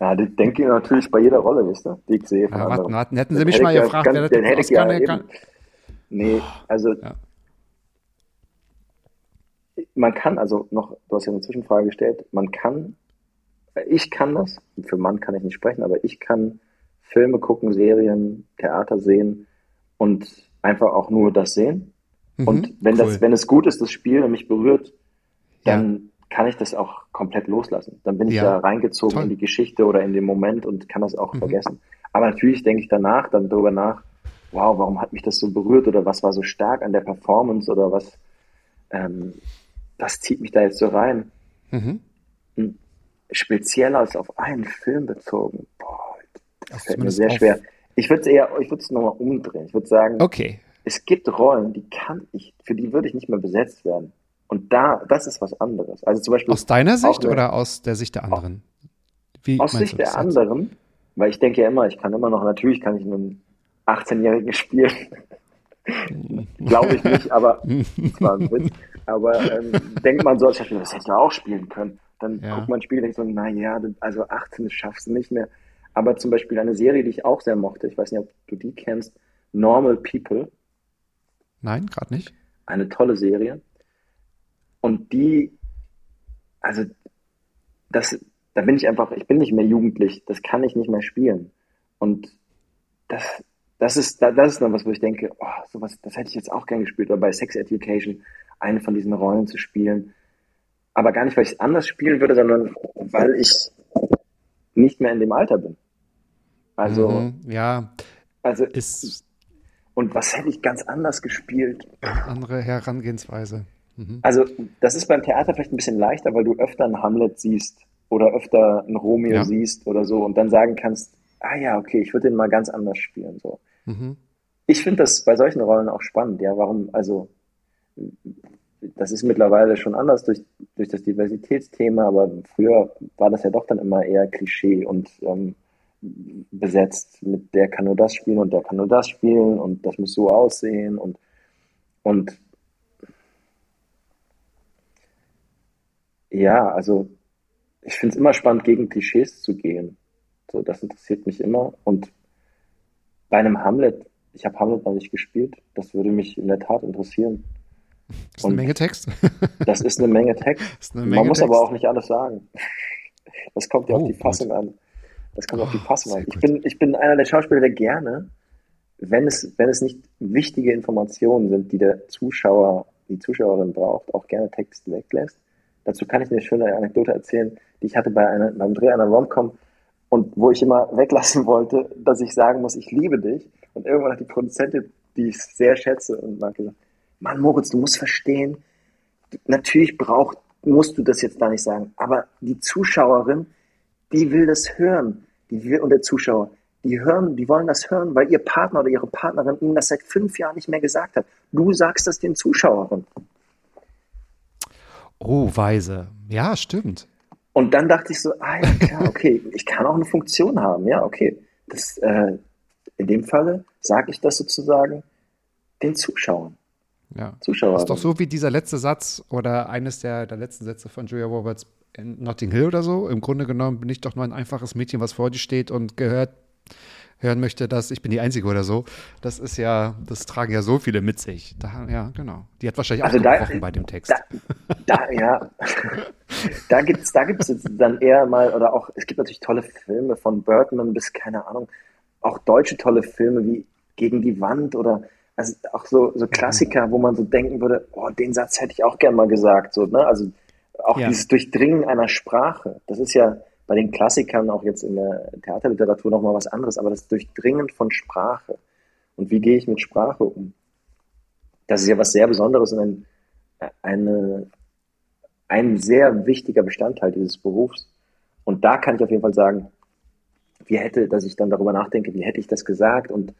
Ja, das denke ich natürlich bei jeder Rolle, wisst ihr, die ich sehe Ja, warten, warten. Hätten Sie mich mal gefragt, ganz- wer das hätte ich ja ne, kann. Nee, also Ja. man kann, also noch, du hast ja eine Zwischenfrage gestellt, man kann, ich kann das, für Mann kann ich nicht sprechen, aber ich kann Filme gucken, Serien, Theater sehen und einfach auch nur das sehen. Mhm, und wenn cool. das, wenn es gut ist, das Spiel und mich berührt, dann ja. kann ich das auch komplett loslassen. Dann bin ich ja. da reingezogen Toll. in die Geschichte oder in den Moment und kann das auch mhm. vergessen. Aber natürlich denke ich danach dann darüber nach, wow, warum hat mich das so berührt oder was war so stark an der Performance oder was, ähm, was zieht mich da jetzt so rein? Mhm. Hm, speziell als auf einen Film bezogen, boah, das fällt mir sehr schwer. Ich würde es eher, ich würde es nochmal umdrehen. Ich würde sagen, okay. es gibt Rollen, die kann ich, für die würde ich nicht mehr besetzt werden. Und da, das ist was anderes. Also zum Beispiel. Aus deiner Sicht oder aus der Sicht der anderen? Wie aus Sicht der anderen, weil ich denke ja immer, ich kann immer noch, natürlich kann ich einen 18-Jährigen [laughs] spielen. Glaube ich nicht, aber das war ein Witz. Aber ähm, denkt man so, das hätte ich auch spielen können. Dann ja. guckt man ein Spiel und denkt so, naja, also 18 schaffst du nicht mehr. Aber zum Beispiel eine Serie, die ich auch sehr mochte, ich weiß nicht, ob du die kennst, Normal People. Nein, gerade nicht. Eine tolle Serie. Und die, also das, da bin ich einfach, ich bin nicht mehr jugendlich, das kann ich nicht mehr spielen. Und das, das ist, das ist noch was, wo ich denke, oh, sowas, das hätte ich jetzt auch gern gespielt, oder bei Sex Education eine von diesen Rollen zu spielen. Aber gar nicht, weil ich es anders spielen würde, sondern weil ich nicht mehr in dem Alter bin. Also, mhm, ja. Also, ist. Und was hätte ich ganz anders gespielt? Andere Herangehensweise. Mhm. Also, das ist beim Theater vielleicht ein bisschen leichter, weil du öfter einen Hamlet siehst oder öfter einen Romeo ja. siehst oder so und dann sagen kannst, ah ja, okay, ich würde den mal ganz anders spielen. So. Mhm. Ich finde das bei solchen Rollen auch spannend, ja, warum, also das ist mittlerweile schon anders durch, durch das Diversitätsthema, aber früher war das ja doch dann immer eher Klischee und ähm, besetzt mit der kann nur das spielen und der kann nur das spielen und das muss so aussehen und, und ja, also ich finde es immer spannend, gegen Klischees zu gehen. So, das interessiert mich immer. Und bei einem Hamlet, ich habe Hamlet noch nicht gespielt, das würde mich in der Tat interessieren. Das ist und eine Menge Text. das ist eine Menge [laughs] Text. Eine Menge Man muss Text. aber auch nicht alles sagen. Das kommt ja oh, auf die Fassung Gott. an. Das kommt oh, auf die Fassung an. Ich bin, ich bin einer der Schauspieler, der gerne, wenn es, wenn es nicht wichtige Informationen sind, die der Zuschauer, die Zuschauerin braucht, auch gerne Text weglässt. Dazu kann ich eine schöne Anekdote erzählen, die ich hatte bei einer, beim Dreh einer Romcom und wo ich immer [laughs] weglassen wollte, dass ich sagen muss, ich liebe dich. Und irgendwann hat die Produzentin, die ich sehr schätze, und mag gesagt, Mann, Moritz, du musst verstehen, natürlich braucht, musst du das jetzt da nicht sagen, aber die Zuschauerin, die will das hören, die will, und der Zuschauer, die hören, die wollen das hören, weil ihr Partner oder ihre Partnerin ihnen das seit fünf Jahren nicht mehr gesagt hat. Du sagst das den Zuschauerinnen. Oh, weise. Ja, stimmt. Und dann dachte ich so, ah ja, klar, [laughs] okay, ich kann auch eine Funktion haben. Ja, okay. Das, äh, in dem Falle sage ich das sozusagen den Zuschauern. Ja. Zuschauer. Das ist doch so wie dieser letzte Satz oder eines der, der letzten Sätze von Julia Roberts Notting Hill oder so. Im Grunde genommen bin ich doch nur ein einfaches Mädchen, was vor dir steht und gehört hören möchte, dass ich bin die Einzige oder so. Das ist ja, das tragen ja so viele mit sich. Da, ja, genau. Die hat wahrscheinlich also auch da, gebrochen bei dem Text. Da, da ja, [laughs] da gibt's, da gibt's dann eher mal oder auch, es gibt natürlich tolle Filme von Birdman bis keine Ahnung, auch deutsche tolle Filme wie Gegen die Wand oder also auch so, so Klassiker, wo man so denken würde, oh, den Satz hätte ich auch gern mal gesagt, so, ne? Also auch ja. dieses Durchdringen einer Sprache. Das ist ja, bei den Klassikern auch jetzt in der Theaterliteratur nochmal was anderes, aber das Durchdringen von Sprache. Und wie gehe ich mit Sprache um? Das ist ja was sehr Besonderes und ein, eine, ein sehr wichtiger Bestandteil dieses Berufs. Und da kann ich auf jeden Fall sagen, wie hätte, dass ich dann darüber nachdenke, wie hätte ich das gesagt und,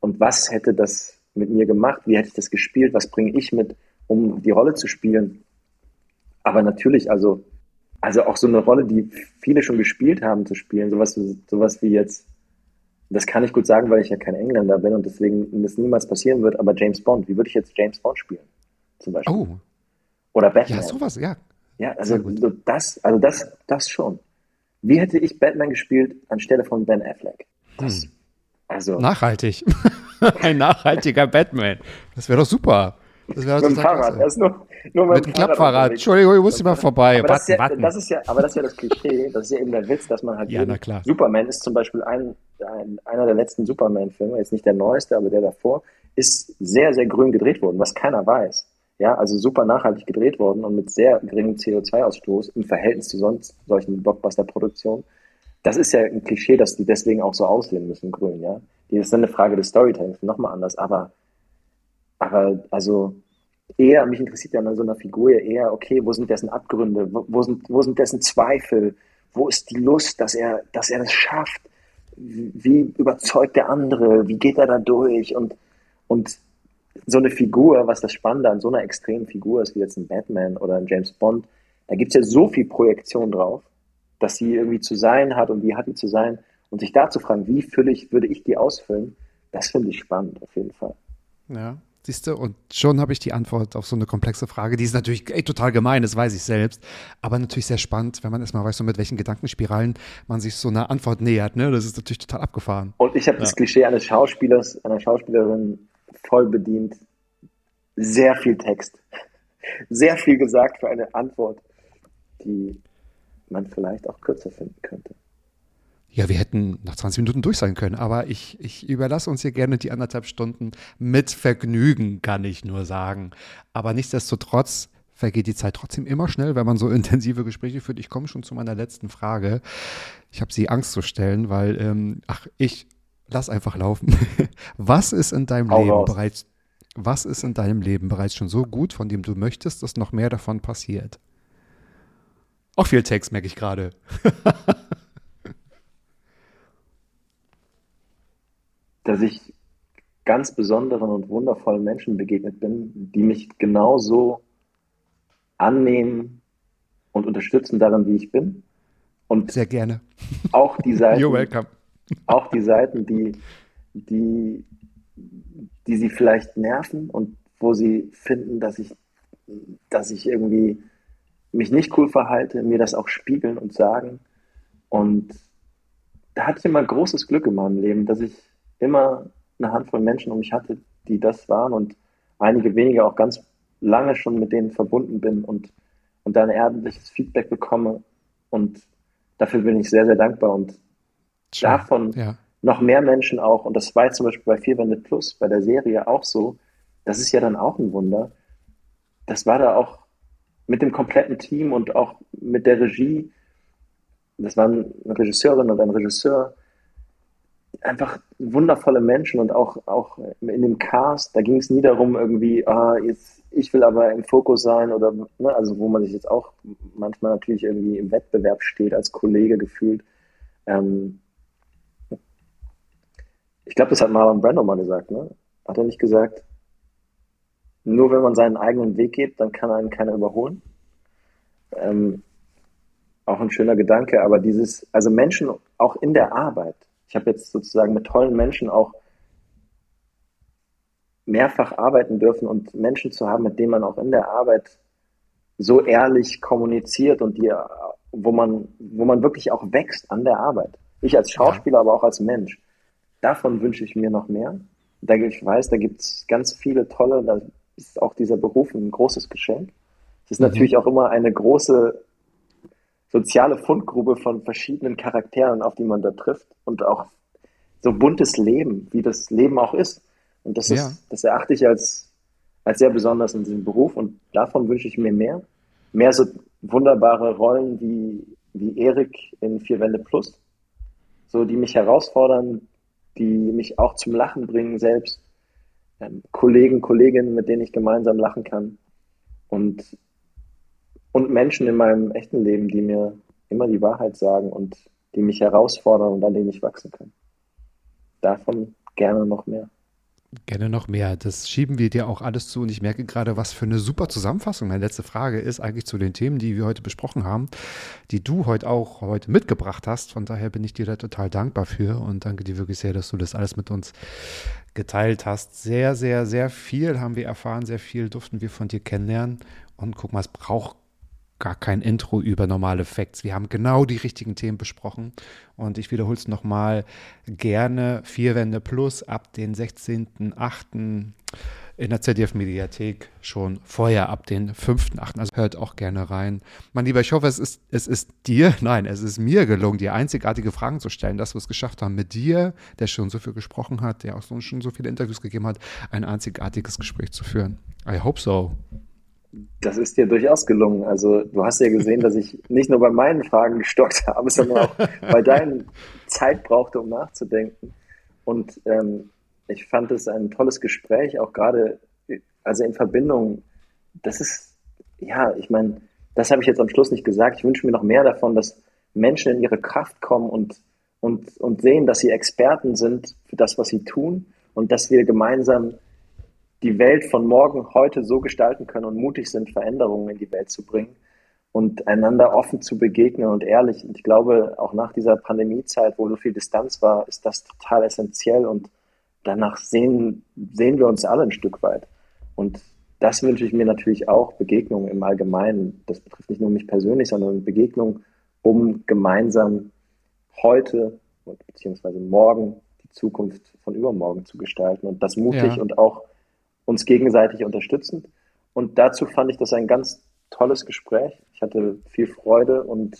und was hätte das mit mir gemacht, wie hätte ich das gespielt, was bringe ich mit, um die Rolle zu spielen. Aber natürlich, also also auch so eine Rolle, die viele schon gespielt haben zu spielen, sowas, sowas wie jetzt, das kann ich gut sagen, weil ich ja kein Engländer bin und deswegen das niemals passieren wird, aber James Bond, wie würde ich jetzt James Bond spielen? Zum Beispiel. Oh. Oder Batman. Ja, sowas, ja. Ja, also so das, also das, das schon. Wie hätte ich Batman gespielt anstelle von Ben Affleck? Das, hm. Also. Nachhaltig. [laughs] Ein nachhaltiger Batman. Das wäre doch super. Das mit dem Fahrrad. Ist nur, nur mit, mit dem Klappfahrrad. Entschuldigung, ich muss mal vorbei. Aber das, warten, ja, das, ist ja, aber das ist ja das Klischee. Das ist ja eben der Witz, dass man halt. Ja, na klar. Superman ist zum Beispiel ein, ein einer der letzten Superman-Filme, jetzt nicht der neueste, aber der davor, ist sehr, sehr grün gedreht worden, was keiner weiß. Ja, also super nachhaltig gedreht worden und mit sehr geringem CO2-Ausstoß im Verhältnis zu sonst solchen Blockbuster-Produktionen. Das ist ja ein Klischee, dass die deswegen auch so aussehen müssen, grün, ja. Die ist dann eine Frage des Storytellings, nochmal anders, aber, aber, also, eher, mich interessiert ja an so einer Figur eher, okay, wo sind dessen Abgründe, wo, wo sind, wo sind dessen Zweifel, wo ist die Lust, dass er, dass er das schafft, wie überzeugt der andere, wie geht er da durch? Und, und so eine Figur, was das Spannende an so einer extremen Figur ist, wie jetzt ein Batman oder ein James Bond, da gibt es ja so viel Projektion drauf, dass sie irgendwie zu sein hat und wie hat die zu sein? Und sich da zu fragen, wie füllig würde ich die ausfüllen, das finde ich spannend auf jeden Fall. Ja, siehst du, und schon habe ich die Antwort auf so eine komplexe Frage, die ist natürlich ey, total gemein, das weiß ich selbst, aber natürlich sehr spannend, wenn man erstmal weiß, so mit welchen Gedankenspiralen man sich so einer Antwort nähert, ne? Das ist natürlich total abgefahren. Und ich habe ja. das Klischee eines Schauspielers, einer Schauspielerin voll bedient. Sehr viel Text. Sehr viel gesagt für eine Antwort, die man vielleicht auch kürzer finden könnte. Ja, wir hätten nach 20 Minuten durch sein können, aber ich, ich überlasse uns hier gerne die anderthalb Stunden mit Vergnügen, kann ich nur sagen. Aber nichtsdestotrotz vergeht die Zeit trotzdem immer schnell, wenn man so [laughs] intensive Gespräche führt. Ich komme schon zu meiner letzten Frage. Ich habe sie Angst zu stellen, weil, ähm, ach, ich lass einfach laufen. [laughs] Was ist in deinem Hau Leben raus. bereits, was ist in deinem Leben bereits schon so gut, von dem du möchtest, dass noch mehr davon passiert? Auch viel Text, merke ich gerade. [laughs] dass ich ganz besonderen und wundervollen Menschen begegnet bin, die mich genauso annehmen und unterstützen darin, wie ich bin. Und sehr gerne. Auch die [laughs] Seiten, You're welcome auch die Seiten, die, die, die sie vielleicht nerven und wo sie finden, dass ich, dass ich irgendwie mich nicht cool verhalte, mir das auch spiegeln und sagen. Und da hatte ich immer großes Glück in meinem Leben, dass ich immer eine Handvoll Menschen um mich hatte, die das waren und einige wenige auch ganz lange schon mit denen verbunden bin und, und dann ordentliches Feedback bekomme. Und dafür bin ich sehr, sehr dankbar und davon ja. noch mehr Menschen auch, und das war jetzt zum Beispiel bei Vierwände Plus, bei der Serie auch so, das ist ja dann auch ein Wunder. Das war da auch mit dem kompletten Team und auch mit der Regie. Das waren eine Regisseurin und ein Regisseur. Einfach wundervolle Menschen und auch, auch in dem Cast, da ging es nie darum, irgendwie, ah, jetzt, ich will aber im Fokus sein oder, ne, also wo man sich jetzt auch manchmal natürlich irgendwie im Wettbewerb steht als Kollege gefühlt. Ähm, ich glaube, das hat Marlon Brando mal gesagt, ne? Hat er nicht gesagt, nur wenn man seinen eigenen Weg geht, dann kann einen keiner überholen? Ähm, auch ein schöner Gedanke, aber dieses, also Menschen auch in der Arbeit. Ich habe jetzt sozusagen mit tollen Menschen auch mehrfach arbeiten dürfen und Menschen zu haben, mit denen man auch in der Arbeit so ehrlich kommuniziert und die, wo man, wo man wirklich auch wächst an der Arbeit. Ich als Schauspieler, ja. aber auch als Mensch davon wünsche ich mir noch mehr. Da ich weiß, da gibt es ganz viele tolle, da ist auch dieser Beruf ein großes Geschenk. Es ist mhm. natürlich auch immer eine große soziale Fundgrube von verschiedenen Charakteren, auf die man da trifft und auch so buntes Leben, wie das Leben auch ist. Und das ja. ist, das erachte ich als, als sehr besonders in diesem Beruf und davon wünsche ich mir mehr. Mehr so wunderbare Rollen wie, wie Erik in Vier Wände Plus, so die mich herausfordern, die mich auch zum Lachen bringen selbst. Ähm, Kollegen, Kolleginnen, mit denen ich gemeinsam lachen kann. Und, und Menschen in meinem echten Leben, die mir immer die Wahrheit sagen und die mich herausfordern und an denen ich wachsen kann. Davon gerne noch mehr. Gerne noch mehr. Das schieben wir dir auch alles zu. Und ich merke gerade, was für eine super Zusammenfassung. Meine letzte Frage ist eigentlich zu den Themen, die wir heute besprochen haben, die du heute auch heute mitgebracht hast. Von daher bin ich dir da total dankbar für und danke dir wirklich sehr, dass du das alles mit uns geteilt hast. Sehr, sehr, sehr viel haben wir erfahren. Sehr viel durften wir von dir kennenlernen. Und guck mal, es braucht gar kein Intro über normale Facts. Wir haben genau die richtigen Themen besprochen. Und ich wiederhole es nochmal gerne. Vier Wände plus ab den 16.08. in der ZDF-Mediathek schon vorher ab den 5.8. Also hört auch gerne rein. Mein Lieber, ich hoffe, es ist, es ist dir, [laughs] nein, es ist mir gelungen, dir einzigartige Fragen zu stellen, dass wir es geschafft haben, mit dir, der schon so viel gesprochen hat, der auch schon so viele Interviews gegeben hat, ein einzigartiges Gespräch zu führen. I hope so. Das ist dir durchaus gelungen. Also du hast ja gesehen, dass ich nicht nur bei meinen Fragen gestockt [laughs] habe, sondern auch bei deinen Zeit brauchte, um nachzudenken. Und ähm, ich fand es ein tolles Gespräch, auch gerade, also in Verbindung, das ist, ja, ich meine, das habe ich jetzt am Schluss nicht gesagt. Ich wünsche mir noch mehr davon, dass Menschen in ihre Kraft kommen und, und, und sehen, dass sie Experten sind für das, was sie tun und dass wir gemeinsam die Welt von morgen heute so gestalten können und mutig sind, Veränderungen in die Welt zu bringen und einander offen zu begegnen und ehrlich. Und ich glaube, auch nach dieser Pandemiezeit, wo so viel Distanz war, ist das total essentiell und danach sehen, sehen wir uns alle ein Stück weit. Und das wünsche ich mir natürlich auch, Begegnungen im Allgemeinen. Das betrifft nicht nur mich persönlich, sondern Begegnungen, um gemeinsam heute beziehungsweise morgen die Zukunft von übermorgen zu gestalten und das mutig ja. und auch uns gegenseitig unterstützend. Und dazu fand ich das ein ganz tolles Gespräch. Ich hatte viel Freude und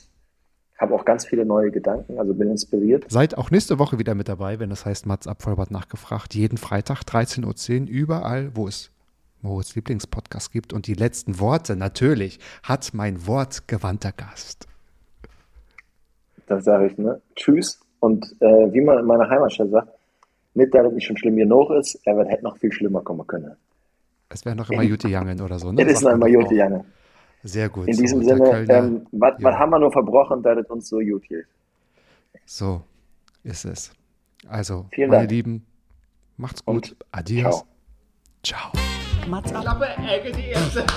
habe auch ganz viele neue Gedanken, also bin inspiriert. Seid auch nächste Woche wieder mit dabei, wenn das heißt Mats Abfolbert nachgefragt. Jeden Freitag 13.10 Uhr, überall, wo es Moritz Lieblingspodcast gibt. Und die letzten Worte natürlich hat mein wortgewandter Gast. Das sage ich, ne? Tschüss. Und äh, wie man in meiner Heimatstadt sagt, nicht, dass es nicht schon schlimm genug ist, er wird hätte noch viel schlimmer kommen können. Es wäre noch immer Jute Jangen oder so, ne? Es ist noch immer Jute Jangen. Sehr gut. In diesem so, Sinne, ähm, was ja. haben wir nur verbrochen, dass es uns so gut geht? So ist es. Also, Vielen meine Dank. Lieben, macht's gut. Und Adios. Ciao. Ciao. Mats Klappe, Ecke, die erste. [laughs]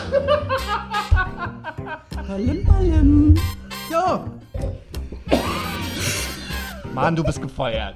Ballim, ballim. So. Mann, du bist gefeuert.